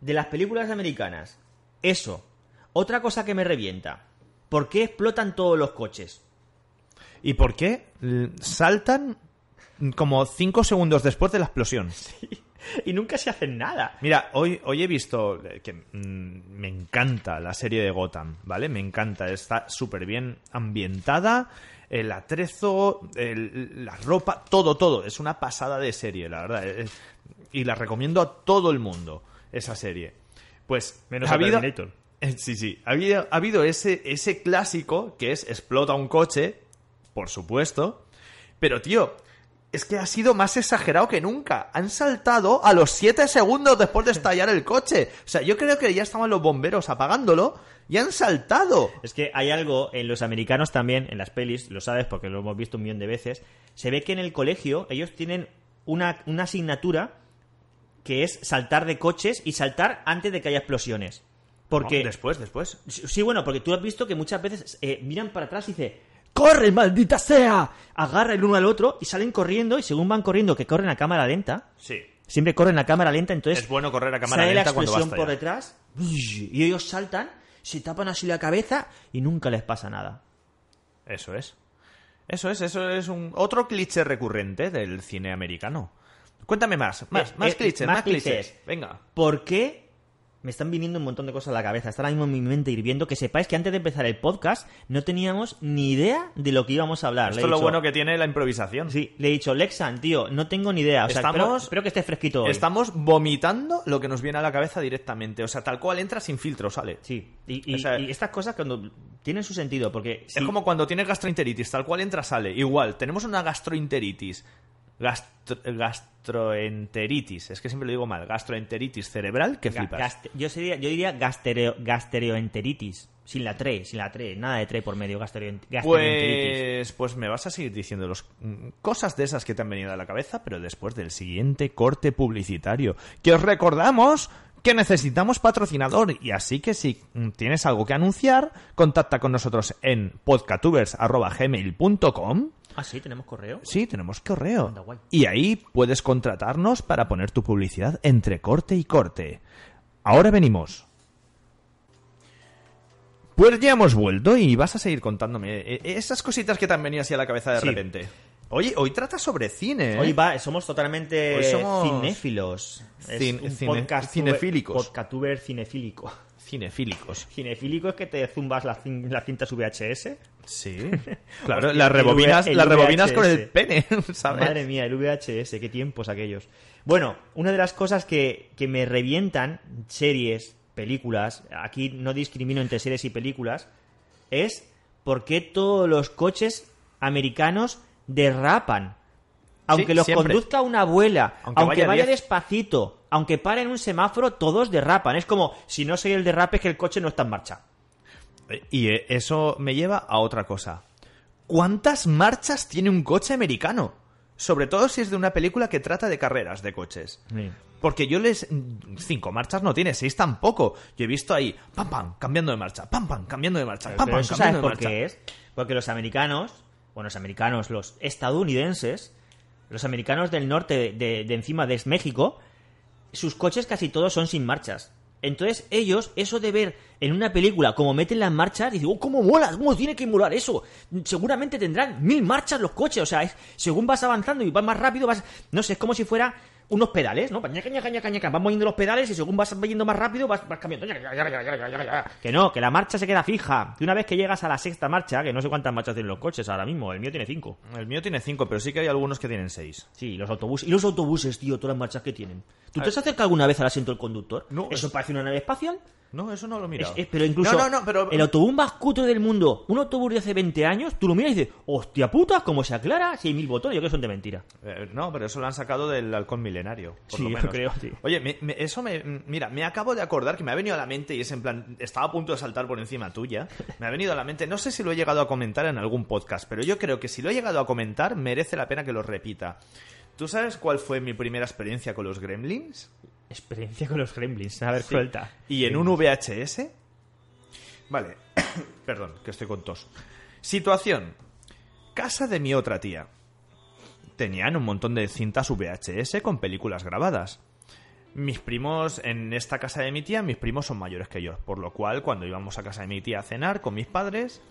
de las películas americanas. Eso. Otra cosa que me revienta. ¿Por qué explotan todos los coches? ¿Y por qué saltan como cinco segundos después de la explosión? Y nunca se hacen nada. Mira, hoy, hoy he visto eh, que mm, me encanta la serie de Gotham, ¿vale? Me encanta, está súper bien ambientada, el atrezo, el- la ropa, todo, todo. Es una pasada de serie, la verdad. eh, y la recomiendo a todo el mundo, esa serie. Pues Menos ha habido. Eh, Sí, sí. Ha habido, ha habido ese, ese clásico que es explota un coche, por supuesto. Pero, tío, es que ha sido más exagerado que nunca. Han saltado a los 7 segundos después de estallar el coche. O sea, yo creo que ya estaban los bomberos apagándolo y han saltado. Es que hay algo en los americanos también, en las pelis, lo sabes porque lo hemos visto un millón de veces. Se ve que en el colegio ellos tienen una, una asignatura que es saltar de coches y saltar antes de que haya explosiones. Porque. No, después, después. Sí, bueno, porque tú has visto que muchas veces eh, miran para atrás y dice ¡Corre, maldita sea! Agarra el uno al otro y salen corriendo y según van corriendo, que corren a cámara lenta, Sí. siempre corren a cámara lenta, entonces Es bueno correr a cámara sale la lenta cuando explosión basta por ya. detrás y ellos saltan, se tapan así la cabeza y nunca les pasa nada. Eso es. Eso es, eso es un otro cliché recurrente del cine americano. Cuéntame más, más, Eh, más eh, clichés, más más clichés. clichés. Venga. ¿Por qué? Me están viniendo un montón de cosas a la cabeza. Está ahora mismo en mi mente hirviendo. Que sepáis que antes de empezar el podcast no teníamos ni idea de lo que íbamos a hablar. Le Esto he es lo bueno que tiene la improvisación. Sí, le he dicho, Lexan, tío, no tengo ni idea. O sea, Estamos- espero, espero que esté fresquito hoy. Estamos vomitando lo que nos viene a la cabeza directamente. O sea, tal cual entra sin filtro, sale. Sí, y, y- O sea- y estas cosas cuando tienen su sentido, porque... Es como cuando tienes gastroenteritis, tal cual entra, sale. Igual, tenemos una gastroenteritis. Gastro- gastroenteritis. Es que siempre lo digo mal. Gastroenteritis cerebral, que flipas. yo, sería, yo diría gastereo, gasteroenteritis. Sin la tre, sin la tre. Nada de tre por medio, gastroenteritis. Pues, pues me vas a seguir diciendo los, mm, cosas de esas que te han venido a la cabeza, pero después del siguiente corte publicitario. Que os recordamos que necesitamos patrocinador y así que si tienes algo que anunciar, contacta con nosotros en podcatubers.gmail.com Ah, sí, tenemos correo. Sí, tenemos correo. Anda. Y ahí puedes contratarnos para poner tu publicidad entre corte y corte. Ahora venimos. Pues ya hemos vuelto y vas a seguir contándome eh, esas cositas que te han venido así a la cabeza de Sí. repente. Oye, hoy trata sobre cine, ¿eh? Hoy va, somos totalmente Hoy somos cinéfilos. Es cin- un cine- podcast cinefílicos. Podcastuber cinefílico. Cinefílicos. Cinefílico es que te zumbas las, cin- las cintas VHS. Sí. Claro, las rebobinas, el las rebobinas con el pene, ¿sabes? Madre mía, el VHS, qué tiempos aquellos. Bueno, una de las cosas que, que me revientan, series, películas, aquí no discrimino entre series y películas, es por qué todos los coches americanos derrapan. Aunque Sí, los siempre. conduzca una abuela, Aunque aunque, vaya vaya, 10. despacito, aunque pare en un semáforo, todos derrapan. Es como, si no soy el derrape, es que el coche no está en marcha. Y eh, eso me lleva a otra cosa. ¿Cuántas marchas tiene un coche americano? Sobre todo si es de una película que trata de carreras de coches. Porque yo les... Cinco marchas no tiene, seis tampoco. Yo he visto ahí, pam, pam, cambiando de marcha, pam, pam, cambiando de marcha, pam, pam, sabes cambiando de por marcha. qué es. Porque los americanos, bueno, los americanos, los estadounidenses, los americanos del norte de, de- encima de México, sus coches casi todos son sin marchas. Entonces ellos, eso de ver en una película cómo meten las marchas, dicen, oh, cómo mola, cómo tiene que molar eso. Seguramente tendrán mil marchas los coches, o sea, es- según vas avanzando y vas más rápido, vas, no sé, es como si fuera unos pedales, ¿no? Vas moviendo los pedales y según vas yendo más rápido vas, vas cambiando. Que no, que la marcha se queda fija. Que una vez que llegas a la sexta marcha, que no sé cuántas marchas tienen los coches ahora mismo, el mío tiene cinco. El mío tiene cinco, pero sí que hay algunos que tienen seis. Sí, los autobuses. Y los autobuses, tío, todas las marchas que tienen. ¿Tú te has acercado alguna vez al asiento del conductor? No, ¿Eso es- parece una nave espacial? No, eso no lo Es- es- pero incluso No, no, no, pero... el autobús más cutre del mundo, un autobús de hace 20 años, tú lo miras y dices, hostia puta, ¿cómo se aclara? Si hay mil botones, yo creo que son de mentira. Eh, no, pero eso lo han sacado del halcón milenario. Por Sí, lo yo creo, sí. Oye, me- me- eso me. Mira, me acabo de acordar que me ha venido a la mente y es en plan. Estaba a punto de saltar por encima tuya. Me ha venido a la mente. No sé si lo he llegado a comentar en algún podcast, pero yo creo que si lo he llegado a comentar, merece la pena que lo repita. ¿Tú sabes cuál fue mi primera experiencia con los gremlins? Experiencia con los gremlins, a ver, suelta. Y en un VHS. Vale, perdón, que estoy con tos. Situación: Casa de mi otra tía. Tenían un montón de cintas VHS con películas grabadas. Mis primos, en esta casa de mi tía, mis primos son mayores que yo, por lo cual cuando íbamos a casa de mi tía a cenar con mis padres,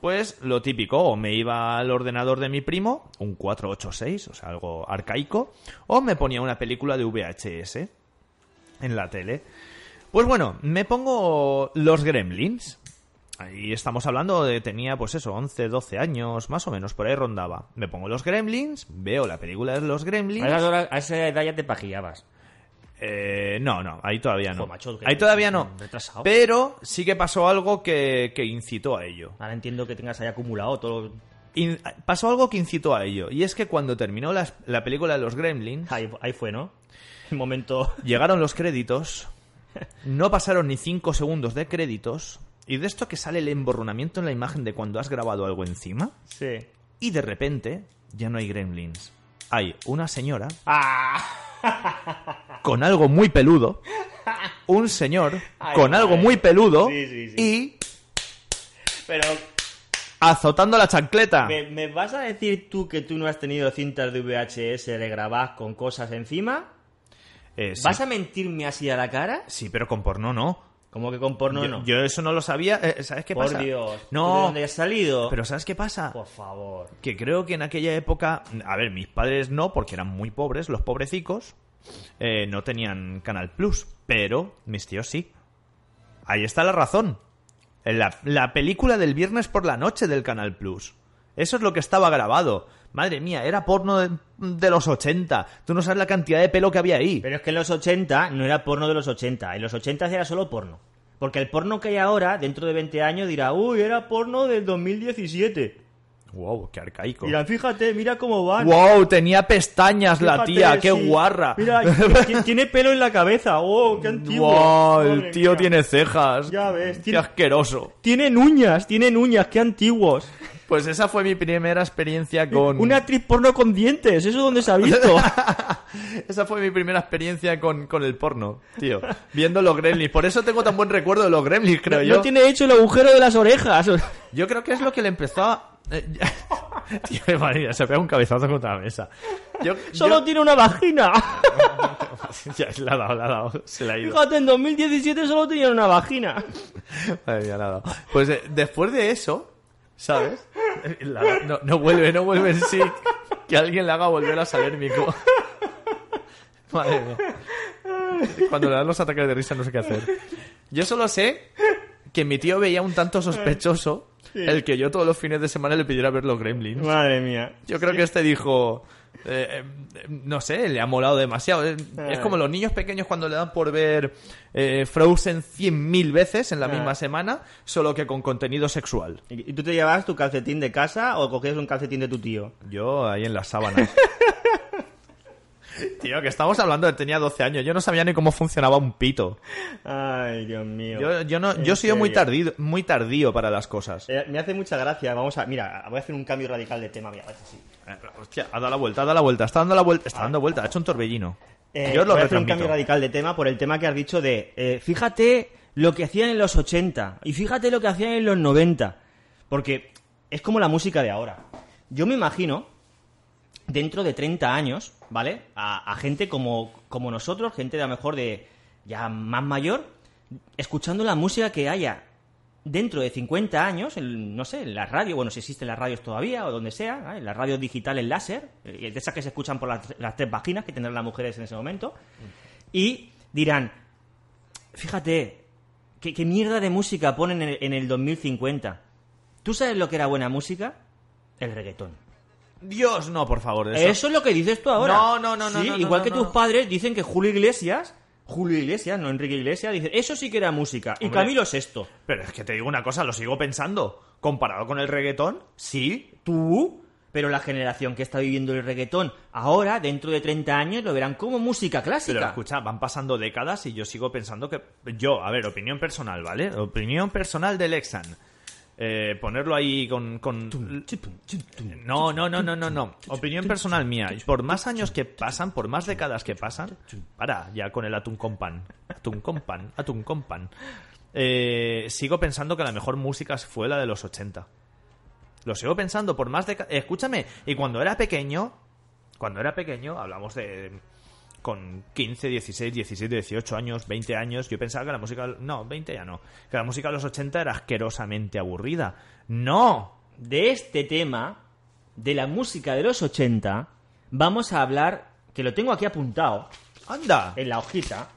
pues lo típico, o me iba al ordenador de mi primo, un 486, o sea, algo arcaico, o me ponía una película de VHS en la tele. Pues bueno, me pongo los gremlins. Ahí estamos hablando de tenía pues eso, 11, 12 años, más o menos, por ahí rondaba. Me pongo los gremlins, veo la película de los gremlins. A hora- a esa edad ya te pajillabas. Eh, no, no, ahí todavía no. Macho, ahí todavía no. retrasado. Pero sí que pasó algo que, que incitó a ello. Ahora entiendo que tengas ahí acumulado todo. In- pasó algo que incitó a ello. Y es que cuando terminó las- la película de los gremlins, Ahí, ahí fue, ¿no? El momento. llegaron los créditos, no pasaron ni 5 segundos de créditos, y de esto que sale el emborronamiento en la imagen de cuando has grabado algo encima, Sí. y de repente ya no hay gremlins. Hay una señora ¡Ah! con algo muy peludo, un señor Ay, con algo muy peludo Sí, sí, sí. y Pero, azotando la chancleta. ¿me, me vas a decir tú que tú no has tenido cintas de VHS de grabar con cosas encima? Eh, sí, ¿Vas a mentirme así a la cara? sí, pero con porno no. Como que con porno yo, no. yo eso no lo sabía. eh, ¿Sabes qué Por pasa? Dios. ¿tú ¿De No, dónde has salido? pero ¿sabes qué pasa? Por favor. que creo que en aquella época, a ver, mis padres no, porque eran muy pobres, los pobrecicos, eh, no tenían Canal Plus, pero mis tíos sí. Ahí está la razón. La, la película del viernes por la noche del Canal Plus. Eso es lo que estaba grabado. Madre mía, era porno de, los 80. Tú no sabes la cantidad de pelo que había ahí. Pero es que en los 80 no era porno de los 80. En los 80 era solo porno. Porque el porno que hay ahora, dentro de 20 años, dirá, uy, era porno del 2017. Wow, qué arcaico. Dirán, fíjate, mira cómo van. Wow, tenía pestañas la tía, qué sí. guarra. Mira, tiene pelo en la cabeza. ¡Oh, qué antiguo! Wow, el tío mía. tiene cejas. Ya ves, Qué tiene- asqueroso. Tienen uñas, tienen uñas, qué antiguos. Pues esa fue mi primera experiencia con. Una actriz porno con dientes, ¿eso dónde se ha visto? esa fue mi primera experiencia con, con el porno, tío. Viendo los gremlins. Por eso tengo tan buen recuerdo de los gremlins, creo no, yo. no tiene hecho el agujero de las orejas. Yo creo que es lo que le empezó a. eh, tío, madre mía, se pega un cabezazo contra la mesa. Yo, Solo yo- tiene una vagina. Ya, le ha dado, le ha dado. Se le ha ido. Fíjate, en 2017 solo tenían una vagina. Madre mía, le ha dado. Pues eh, después de eso, ¿sabes? La- no, no vuelve, no vuelve en sí. que alguien le haga volver a Salérmico. Madre mía. Cuando le dan los ataques de risa no sé qué hacer. Yo solo sé que mi tío veía un tanto sospechoso el que yo todos los fines de semana le pidiera ver los Gremlins. Madre mía. Yo creo que este dijo... eh, eh, no sé, le ha molado demasiado. Es, es como los niños pequeños cuando le dan por ver eh, Frozen 100.000 veces en la Ah. misma semana, solo que con contenido sexual. ¿Y y tú te llevabas tu calcetín de casa o cogías un calcetín de tu tío? Yo ahí en las sábanas. Tío, que estamos hablando de tenía 12 años. Yo no sabía ni cómo funcionaba un pito. Ay, Dios mío. Yo, yo no, yo he sido muy tardío, muy tardío para las cosas. Eh, me hace mucha gracia. Vamos a. Mira, voy a hacer un cambio radical de tema. Mira, a ver si sí. Eh, Hostia, ha dado la vuelta, ha dado la vuelta, está dando la vuelta, está dando vuelta, ha hecho un torbellino. Eh, yo lo voy a hacer un cambio radical de tema por el tema que has dicho de. eh, fíjate lo que hacían en los 80 y fíjate lo que hacían en los 90. Porque es como la música de ahora. Yo me imagino, dentro de 30 años, ¿vale? A, a gente como, como nosotros, gente de a lo mejor de ya más mayor, escuchando la música que haya dentro de 50 años, en, no sé, en la radio, bueno, si existen las radios todavía o donde sea, ¿vale? en las radios digitales láser, eh, de esas que se escuchan por las, las tres vaginas que tendrán las mujeres en ese momento, y dirán, fíjate, ¿qué, mierda de música ponen en, en el 2050? ¿Tú sabes lo que era buena música? El reggaetón. Dios, no, por favor. Eso, Eso. es lo que dices tú ahora. No, no, no, no, Sí, no, no, Igual no, que tus padres dicen que Julio Iglesias, Julio Iglesias, no Enrique Iglesias, dice, eso sí que era música. Y. Camilo Sexto. Pero es que te digo una cosa, lo sigo pensando. Comparado con el reggaetón, sí. Tú, pero la generación que está viviendo el reggaetón ahora, dentro de 30 años, lo verán como música clásica. Pero escucha, van pasando décadas y yo sigo pensando que. Yo, a ver, opinión personal, ¿vale? Opinión personal del Exan. Eh, ponerlo ahí con, con... No, no, no, no, no, no. Opinión personal mía. Por más años que pasan, por más décadas que pasan... Para, ya con el atún con pan. Atún con pan, atún con pan. Eh, sigo pensando que la mejor música fue la de los 80. Lo sigo pensando por más décadas... Escúchame, y cuando era pequeño... Cuando era pequeño, hablamos de con 15, 16, 17, 18 años, 20 años, yo pensaba que la música... No, 20 ya no. Que la música de los 80 era asquerosamente aburrida. ¡No! De este tema, de la música de los 80, vamos a hablar, que lo tengo aquí apuntado, ¡Anda! en la hojita.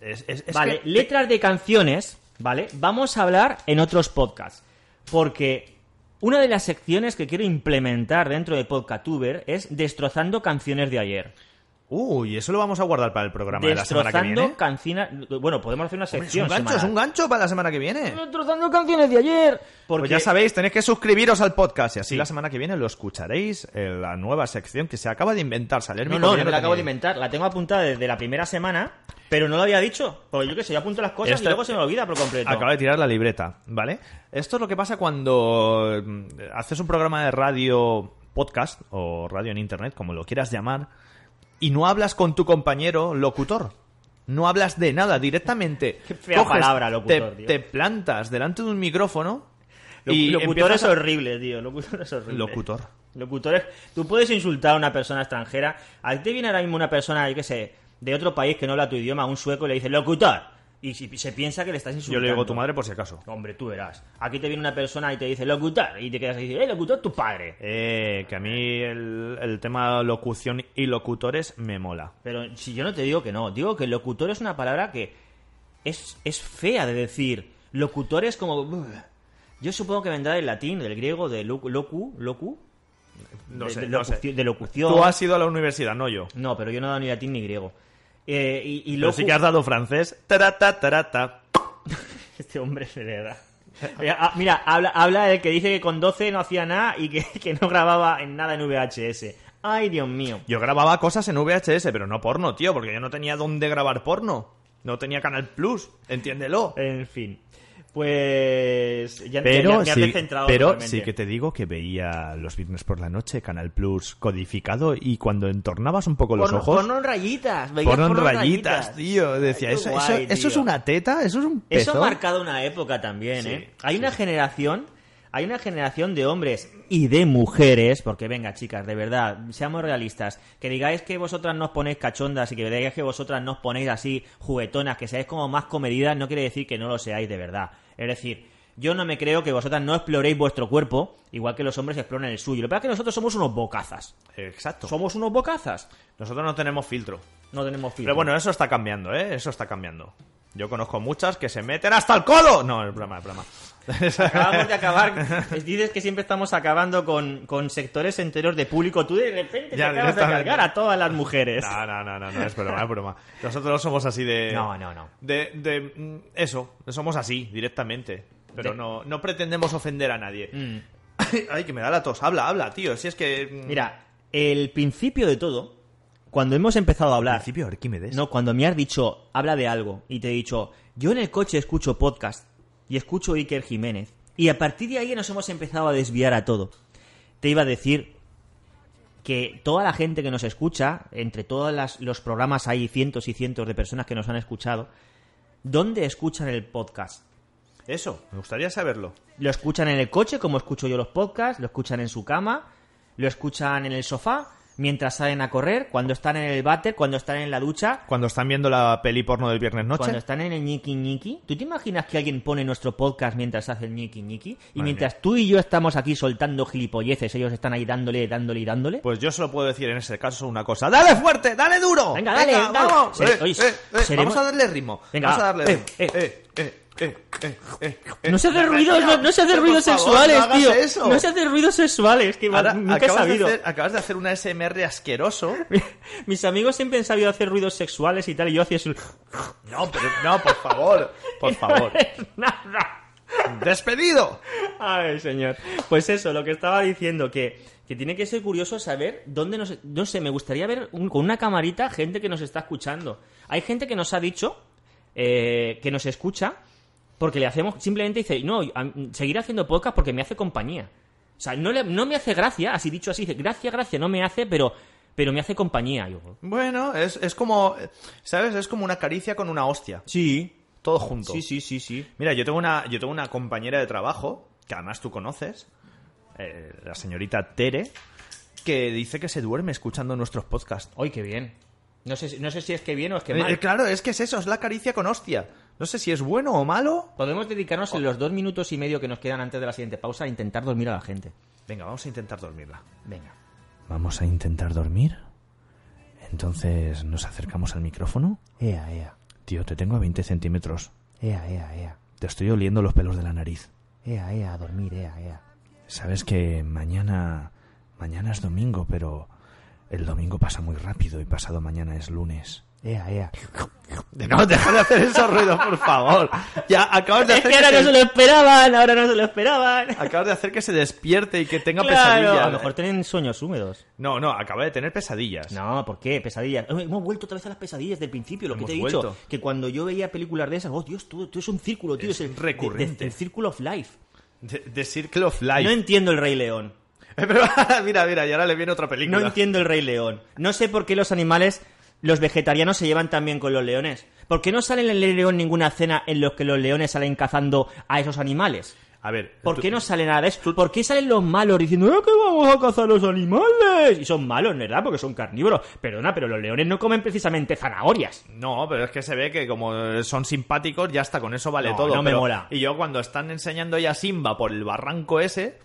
Es, es- es vale, que- letras de canciones, ¿vale? Vamos a hablar en otros podcasts. Porque una de las secciones que quiero implementar dentro de Podcatuber es destrozando canciones de ayer. Uy, eso lo vamos a guardar para el programa de la semana que Destrozando viene. canciones... Bueno, podemos hacer una Hombre, Es sección un gancho, es un gancho para la semana que viene. Destrozando canciones de ayer. Porque Pues ya sabéis, tenéis que suscribiros al podcast y así la semana que viene lo escucharéis en la nueva sección que se acaba de inventar, Salermi. No, no, no ya me la acabo de inventar. La tengo apuntada desde la primera semana, pero no lo había dicho. Porque yo qué sé, yo apunto las cosas Esto- y luego se me olvida por completo. Acaba de tirar la libreta, ¿vale? Esto es lo que pasa cuando mm, haces un programa de radio podcast o radio en internet, como lo quieras llamar, y no hablas con tu compañero locutor. No hablas de nada directamente. Qué fea palabra, locutor, te, tío. te plantas delante de un micrófono y locutor es a- horrible, tío. Locutor es horrible. Locutor. Locutor es... Tú puedes insultar a una persona extranjera. A ti te viene ahora mismo una persona, yo qué sé, de otro país que no habla tu idioma, un sueco, y le dice locutor. Y si- se piensa que le estás Yo insultando. le digo a tu madre por si acaso. Hombre, tú verás. Aquí te viene una persona y te dice locutor. Y te quedas ahí y dices, eh, locutor, tu padre. Eh, que a mí el, el tema locución y locutores me mola. Pero si yo no te digo que no, digo que locutor es una palabra que es, es fea de decir. Locutor es como... Yo supongo que vendrá del latín, del griego, de locu, locu, locu, No de, sé, de no locución, sé. de locución. Tú has ido a la universidad, no yo. No, pero yo no he dado ni latín ni griego. Eh, y y Pero locu- sí que has dado francés. Tarata, tarata. Este hombre verdad. Mira, ah, Mira, habla, habla del que dice que con 12 no hacía nada y que, que no grababa en nada en VHS. Ay, Dios mío. Yo grababa cosas en VHS, pero no porno, tío, porque yo no tenía dónde grabar porno. No tenía Canal Plus, entiéndelo. En fin. Pues... Ya, ya- Pero, ya me has sí, descentrado pero totalmente. sí que te digo que veía los viernes por la noche Canal Plus codificado y cuando entornabas un poco los Porno- ojos... rayitas. veía Porno en porno rayitas, tío. Decía, Ay, ¿eso, guay, eso, ¿eso es una teta? ¿Eso es un Eso ha marcado una época también, Sí, ¿eh? Hay una generación, hay una generación de hombres y de mujeres, porque venga, chicas, de verdad, seamos realistas, que digáis que vosotras no os ponéis cachondas y que digáis que vosotras no os ponéis así juguetonas, que seáis como más comedidas, no quiere decir que no lo seáis de verdad. Es decir, Yo no me creo que vosotras no exploréis vuestro cuerpo igual que los hombres exploran el suyo. Lo que pasa es que nosotros somos unos bocazas. Exacto. Somos unos bocazas. Nosotros no tenemos filtro. No tenemos filtro. Pero bueno, eso está cambiando, ¿eh? Eso está cambiando. Yo conozco muchas que se meten hasta el codo. No, es broma, es broma. Acabamos de acabar. Dices que siempre estamos acabando con, con sectores enteros de público. Tú de repente Ya, te acabas de cargar a todas las mujeres. No, no, no, no, no, es broma, es broma. Nosotros no somos así de... No, no, no. De, de mm, eso, somos así, directamente. Pero De- no, no pretendemos ofender a nadie. Mm. Ay, que me da la tos. Habla, habla, tío. Si es que... mm, Mira, el principio de todo, cuando hemos empezado a hablar, Principio Arquímedes. no, cuando me has dicho, habla de algo, y te he dicho, yo en el coche escucho podcast y escucho Iker Jiménez, y a partir de ahí nos hemos empezado a desviar a todo. Te iba a decir que toda la gente que nos escucha, entre todos las- los programas hay cientos y cientos de personas que nos han escuchado, ¿dónde escuchan el podcast? Eso, me gustaría saberlo. Lo escuchan en el coche, como escucho yo los podcasts, lo escuchan en su cama, lo escuchan en el sofá, mientras salen a correr, cuando están en el váter, cuando están en la ducha, Cuando están viendo la peli porno del viernes noche. cuando están en el ñiqui ñiqui. ¿Tú te imaginas que alguien pone nuestro podcast mientras hace el ñiqui ñiqui? Y mientras tú y yo estamos aquí soltando gilipolleces, ellos están ahí dándole, dándole y dándole. Pues yo solo puedo decir en ese caso una cosa. ¡Dale fuerte! ¡Dale duro! Venga, dale, vamos. Eh, eh, eh, seremos- Vamos a darle ritmo. Venga, vamos a darle Eh, ritmo. Eh. Eh, eh. No se hace ruidos, no, no se hace ruidos favor, sexuales, no tío. eso. No se hace ruidos sexuales, que Ahora nunca he acabas, de hacer, acabas de hacer un ASMR asqueroso. Mis amigos siempre han sabido hacer ruidos sexuales y tal, y yo hacía su... No, pero no, por favor. Por favor. Nada. ¡Despedido! Ay, señor. Pues eso, lo que estaba diciendo, que, que tiene que ser curioso saber dónde nos... No sé, me gustaría ver un- con una camarita gente que nos está escuchando. Hay gente que nos ha dicho eh, que nos escucha porque le hacemos... Simplemente dice, no, seguir haciendo podcast porque me hace compañía. O sea, no, le- no me hace gracia, así dicho así, dice, gracia, gracia, no me hace, pero, pero me hace compañía. Yo, Bueno, es, es como. ¿Sabes? Es como una caricia con una hostia. sí, Todo junto. sí, sí, sí, sí. Mira, yo tengo una, yo tengo una compañera de trabajo, que además tú conoces, eh, la señorita Tere, que dice que se duerme escuchando nuestros podcasts. ¡Ay, qué bien! No sé, si- no sé si es que bien o es que Eh, mal. eh, claro, es que es eso, es la caricia con hostia. No sé si es bueno o malo. Podemos dedicarnos en los dos minutos y medio que nos quedan antes de la siguiente pausa a intentar dormir a la gente. Venga, vamos a intentar dormirla. Venga. ¿Vamos a intentar dormir? Entonces, ¿nos acercamos al micrófono? Ea, ea. Tío, te tengo a 20 centímetros. Ea, ea, ea. Te estoy oliendo los pelos de la nariz. Ea, ea, a dormir, ea, ea. Sabes que mañana... Mañana es domingo, pero... El domingo pasa muy rápido y pasado mañana es lunes. Ea, ea. No, deja de hacer esos ruidos, por favor. Ya, acabas de Es hacer que ahora que no se- se lo esperaban, ahora no se lo esperaban. Acabas de hacer que se despierte y que tenga Claro, pesadillas. a lo mejor tienen sueños húmedos. No, no, acaba de tener pesadillas. No, ¿por qué? Pesadillas. Hemos vuelto otra vez a las pesadillas del principio, lo que Hemos te he vuelto. dicho. Que cuando yo veía películas de esas, oh Dios, todo, todo es un círculo, tío. Es el recurrente. de- de- el Circle of Life. The, The Circle of Life. No entiendo el Rey León. Pero, mira, mira, y ahora le viene otra película. No entiendo el Rey León. No sé por qué los animales, los vegetarianos se llevan tan bien con los leones. ¿Por qué no sale en el León ninguna escena en los que los leones salen cazando a esos animales? A ver, ¿Por tú- qué no sale nada de eso? ¿Por qué salen los malos diciendo "Eh, que vamos a cazar los animales? Y son malos, ¿verdad? Porque son carnívoros. Perdona, pero los leones no comen precisamente zanahorias. No, pero es que se ve que como son simpáticos, ya está, con eso vale No, todo. no me mola. Y yo cuando están enseñando ya Simba por el barranco ese,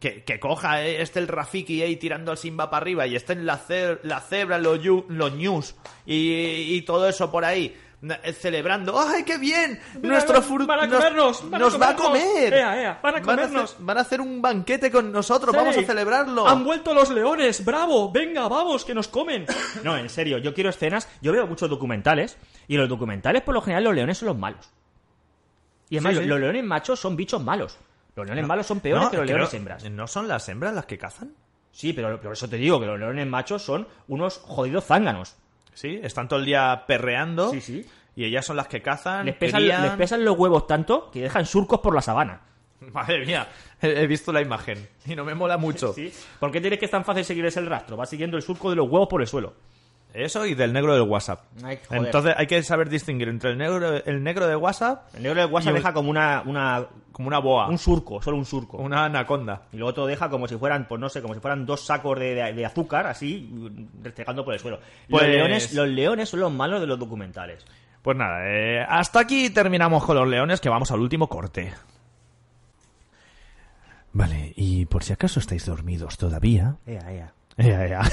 que, que coja eh, este el Rafiki ahí tirando al Simba para arriba y estén la, ce- la cebra, los, los news y, y todo eso por ahí. eh, Celebrando, ¡ay, qué bien! Nuestro a nos- comernos, nos va a comer. Ea, ea, van a Van comernos. hacer, van a hacer un banquete con nosotros, vamos a celebrarlo. Han vuelto los leones, bravo, venga, vamos, que nos comen. No, en serio, yo quiero escenas, yo veo muchos documentales, y los documentales por lo general los leones son los malos. Y además, Sí, sí. los leones machos son bichos malos. Los leones malos son peores No, que los creo- leones hembras. ¿No son las hembras las que cazan? Sí, pero por eso te digo que los leones machos son unos jodidos zánganos. Sí, están todo el día perreando. Sí, sí. Y ellas son las que cazan. Les pesan, crían. les pesan los huevos tanto que dejan surcos por la sabana. Madre mía, he, he visto la imagen y no me mola mucho. ¿Sí? ¿Por qué tienes que es tan fácil seguirles el rastro? Va siguiendo el surco de los huevos por el suelo. Eso y del negro del WhatsApp. Ay. Entonces hay que saber distinguir entre el negro, el negro de WhatsApp El negro de WhatsApp deja como una, una, como una boa, un surco, solo un surco. una anaconda. Y luego todo deja como si fueran, pues no sé, como si fueran dos sacos de, de- de azúcar, así, restregando por el suelo. Pues- Los, leones, los leones son los malos de los documentales. Pues nada, eh, hasta aquí terminamos con los leones, que vamos al último corte. Vale, y por si acaso estáis dormidos todavía... Ea, ea.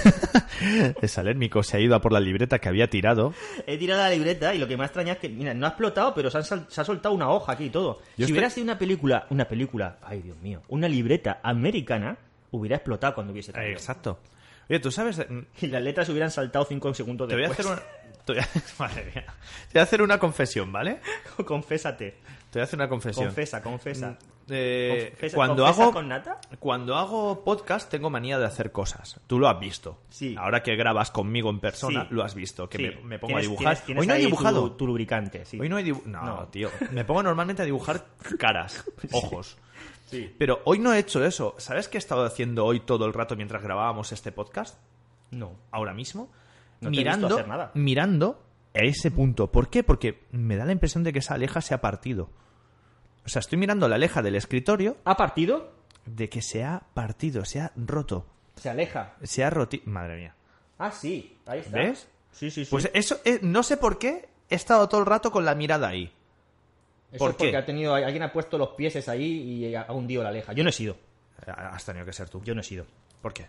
El salérmico se ha ido a por la libreta que había tirado. He tirado la libreta y lo que me ha extrañado es que, mira, no ha explotado, pero se, han sal- se ha soltado una hoja aquí y todo. Yo si estoy- hubiera sido una película, una película, ay Dios mío, una libreta americana, hubiera explotado cuando hubiese Eh, caído. Exacto. Oye, tú sabes... Te Y las letras hubieran saltado cinco segundos voy a después. hacer una... te voy a- Madre mía. Te voy a hacer una confesión, ¿vale? Confésate. Te voy a hacer una confesión. Confesa, confesa. Eh, cuando ¿confesas hago con nata? cuando hago podcast tengo manía de hacer cosas. Tú lo has visto. Sí. Ahora que grabas conmigo en persona, Sí. lo has visto. Que Sí. me, me pongo a dibujar. tienes- tienes Hoy no he dibujado. Tu, tu lubricante, sí. Hoy no he dibujado. No, No. tío. Me pongo normalmente a dibujar caras, ojos. Sí. Pero hoy no he hecho eso. ¿Sabes qué he estado haciendo hoy todo el rato mientras grabábamos este podcast? No. Ahora mismo. No te he visto mirando, hacer nada. mirando a ese punto. ¿Por qué? Porque me da la impresión de que esa aleja se ha partido. O sea, estoy mirando la aleja del escritorio ¿Ha partido? de que se ha partido, se ha roto. Se aleja. Se ha roto. Madre mía. Ah, sí. Ahí está. ¿Ves? Sí, sí, sí. Pues eso, eh, no sé por qué he estado todo el rato con la mirada ahí. Eso ¿por es porque qué? ha tenido, alguien ha puesto los pies ahí y ha hundido la aleja. Yo no he sido. Has tenido que ser tú. Yo no he sido. ¿Por qué?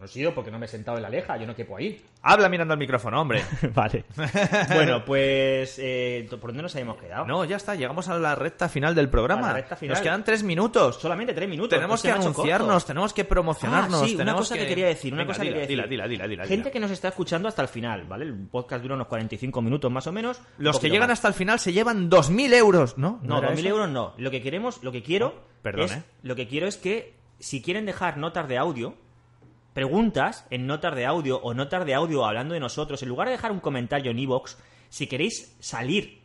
No he sido porque no me he sentado en la aleja. Yo no quepo ahí. Habla mirando al micrófono, hombre. vale. bueno, pues... eh, ¿Por dónde nos habíamos quedado? No, ya está, llegamos a la recta final del programa. A la recta final. Nos quedan tres minutos. Solamente tres minutos. Tenemos se que anunciarnos, tenemos que promocionarnos. Ah, sí, una cosa que... quería decir, una Venga, cosa que dila, quería decir. Dila, dila, dila, dila, Gente dila. que nos está escuchando hasta el final, ¿vale? El podcast dura unos 45 minutos más o menos. Los que llegan más. hasta el final se llevan 2.000 euros, ¿no? No, era 2.000 eso? euros no. Lo que queremos, lo que quiero perdón, es, ¿eh? lo que quiero es que si quieren dejar notas de audio, preguntas en notas de audio o notas de audio hablando de nosotros, en lugar de dejar un comentario en iVoox, si queréis salir,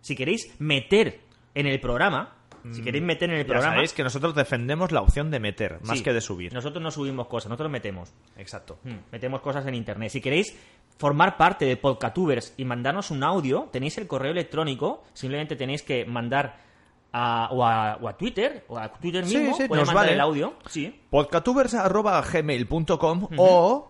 si queréis meter en el programa, si queréis meter en el Mm, Ya programa, sabéis que nosotros defendemos la opción de meter, más sí, que de subir. Nosotros no subimos cosas, nosotros metemos. Exacto. Hmm, Metemos cosas en internet. Si queréis formar parte de Podcatubers y mandarnos un audio, tenéis el correo electrónico, simplemente tenéis que mandar a, o, a, o a Twitter, o a Twitter Sí, mismo, sí, podéis nos mandar vale. el audio. Sí. podcatubers.gmail.com o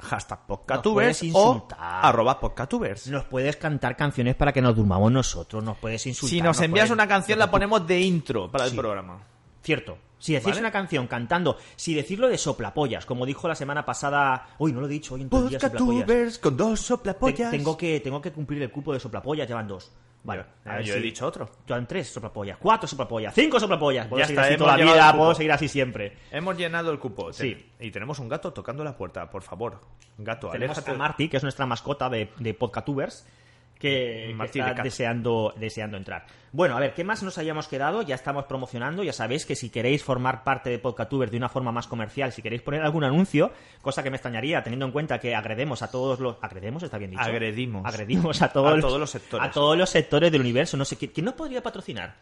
hashtag podcatubers o arroba podcatubers. Nos puedes cantar canciones para que nos durmamos nosotros, nos puedes insultar. Si nos envías puedes- una canción la ponemos de intro para el Sí. programa. Cierto. Si decís ¿Vale? una canción cantando, si decirlo de soplapollas, como dijo la semana pasada... Uy, no lo he dicho hoy en día. Podcatubers con dos Te- soplapollas. Tengo que, tengo que cumplir el cupo de soplapollas, llevan dos. Vale, a ver yo he si- dicho otro. Llevan tres soplapollas, cuatro soplapollas, cinco soplapollas. Puedo Ya seguir está, así toda la vida, puedo seguir así siempre. Hemos llenado el cupo. Sí. Y tenemos un gato tocando la puerta, por favor. Gato, Tenemos aléjate. a Marty, que es nuestra mascota de, de Podcatubers, que, está de deseando, deseando entrar. Bueno, a ver, ¿qué más nos hayamos quedado? Ya estamos promocionando, ya sabéis que si queréis formar parte de Podcatubers de una forma más comercial, si queréis poner algún anuncio, cosa que me extrañaría, teniendo en cuenta que agredemos a todos los... ¿Agredemos? ¿Está bien dicho? Agredimos. Agredimos a todos, A todos los sectores. A todos los sectores del universo. No sé, ¿quién, nos podría patrocinar?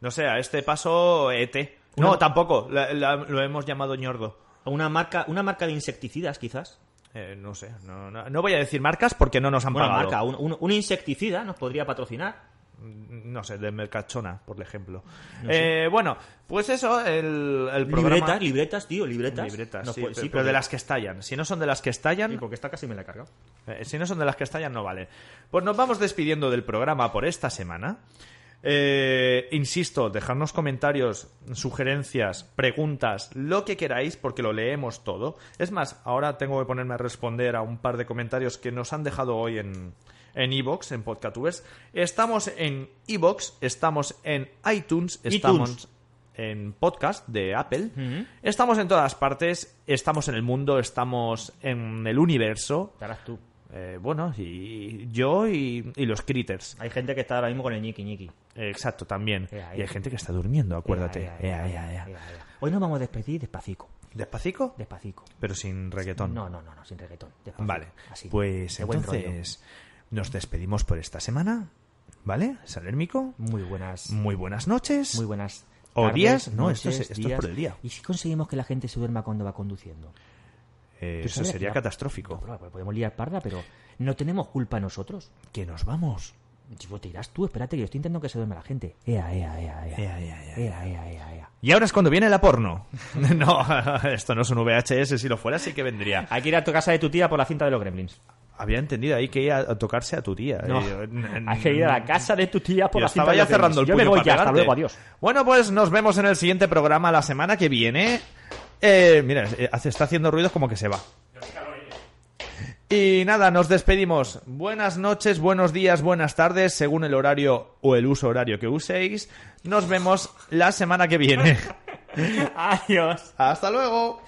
No sé, a este paso, ET. No, Una- tampoco. la- la- lo hemos llamado ñordo. Una marca, una marca de insecticidas, quizás. Eh, no sé. No, no- no voy a decir marcas porque no nos han Una pagado. marca, un, un- un insecticida nos podría patrocinar. No sé, de Mercachona, por ejemplo. Eh, bueno, pues eso, el, el programa... Libretas, libretas, tío, libretas. Libretas, Nos sí, puede- pero, sí, pero de las que estallan. Si no son de las que estallan, Sí, porque esta casi me la he cargado. Eh, si no son de las que estallan, no vale. Pues nos vamos despidiendo del programa por esta semana. Eh, insisto, dejadnos comentarios, sugerencias, preguntas, lo que queráis, porque lo leemos todo. Es más, ahora tengo que ponerme a responder a un par de comentarios que nos han dejado hoy en en iVoox, en Podcatubers. Estamos en iVoox, estamos en iTunes, estamos iTunes. en podcast de Apple. Estamos en todas partes, estamos en el mundo, estamos en el universo. Estarás tú. Eh, bueno, y yo y, y los critters. Hay gente que está ahora mismo con el ñiqui ñiqui. Eh, exacto, también. Ea, Y hay gente que está durmiendo, acuérdate. Ea. Hoy nos vamos a despedir despacito. ¿Despacito? Despacito. Pero sin reggaetón. No, no, no, no, sin reggaetón. despacito. Vale, Así. pues de entonces nos despedimos por esta semana. ¿Vale? Salérmico. Muy buenas. Muy buenas noches. Muy buenas. O tardes, días, no, esto es- noches, esto es por el día. ¿Y si conseguimos que la gente se duerma cuando va conduciendo? Eh, ¿Tú eso sería catastrófico. No, pero podemos liar parda, pero no tenemos culpa nosotros. Que nos vamos. Chico, te irás tú, espérate, que yo estoy intentando que se duerma la gente. Ea, ea, ea, ea. Ea, ea, ea. Ea, ea, ea. Y ahora es cuando viene la porno. no, esto no es un VHS, si lo fuera sí que vendría. Hay que ir a tu casa de tu tía por la cinta de los gremlins. había entendido ahí que iba a tocarse a tu tía. No, n- hay que ir a la casa de tu tía por Yo la cinta ya de cerrando el tenis. Yo me voy ya, hasta luego, adiós. Bueno, pues nos vemos en el siguiente programa la semana que viene. Eh, mira, eh, está haciendo ruidos como que se va. Y nada, nos despedimos. Buenas noches, buenos días, buenas tardes, según el horario o el uso horario que uséis. Nos vemos la semana que viene. Adiós. Hasta luego.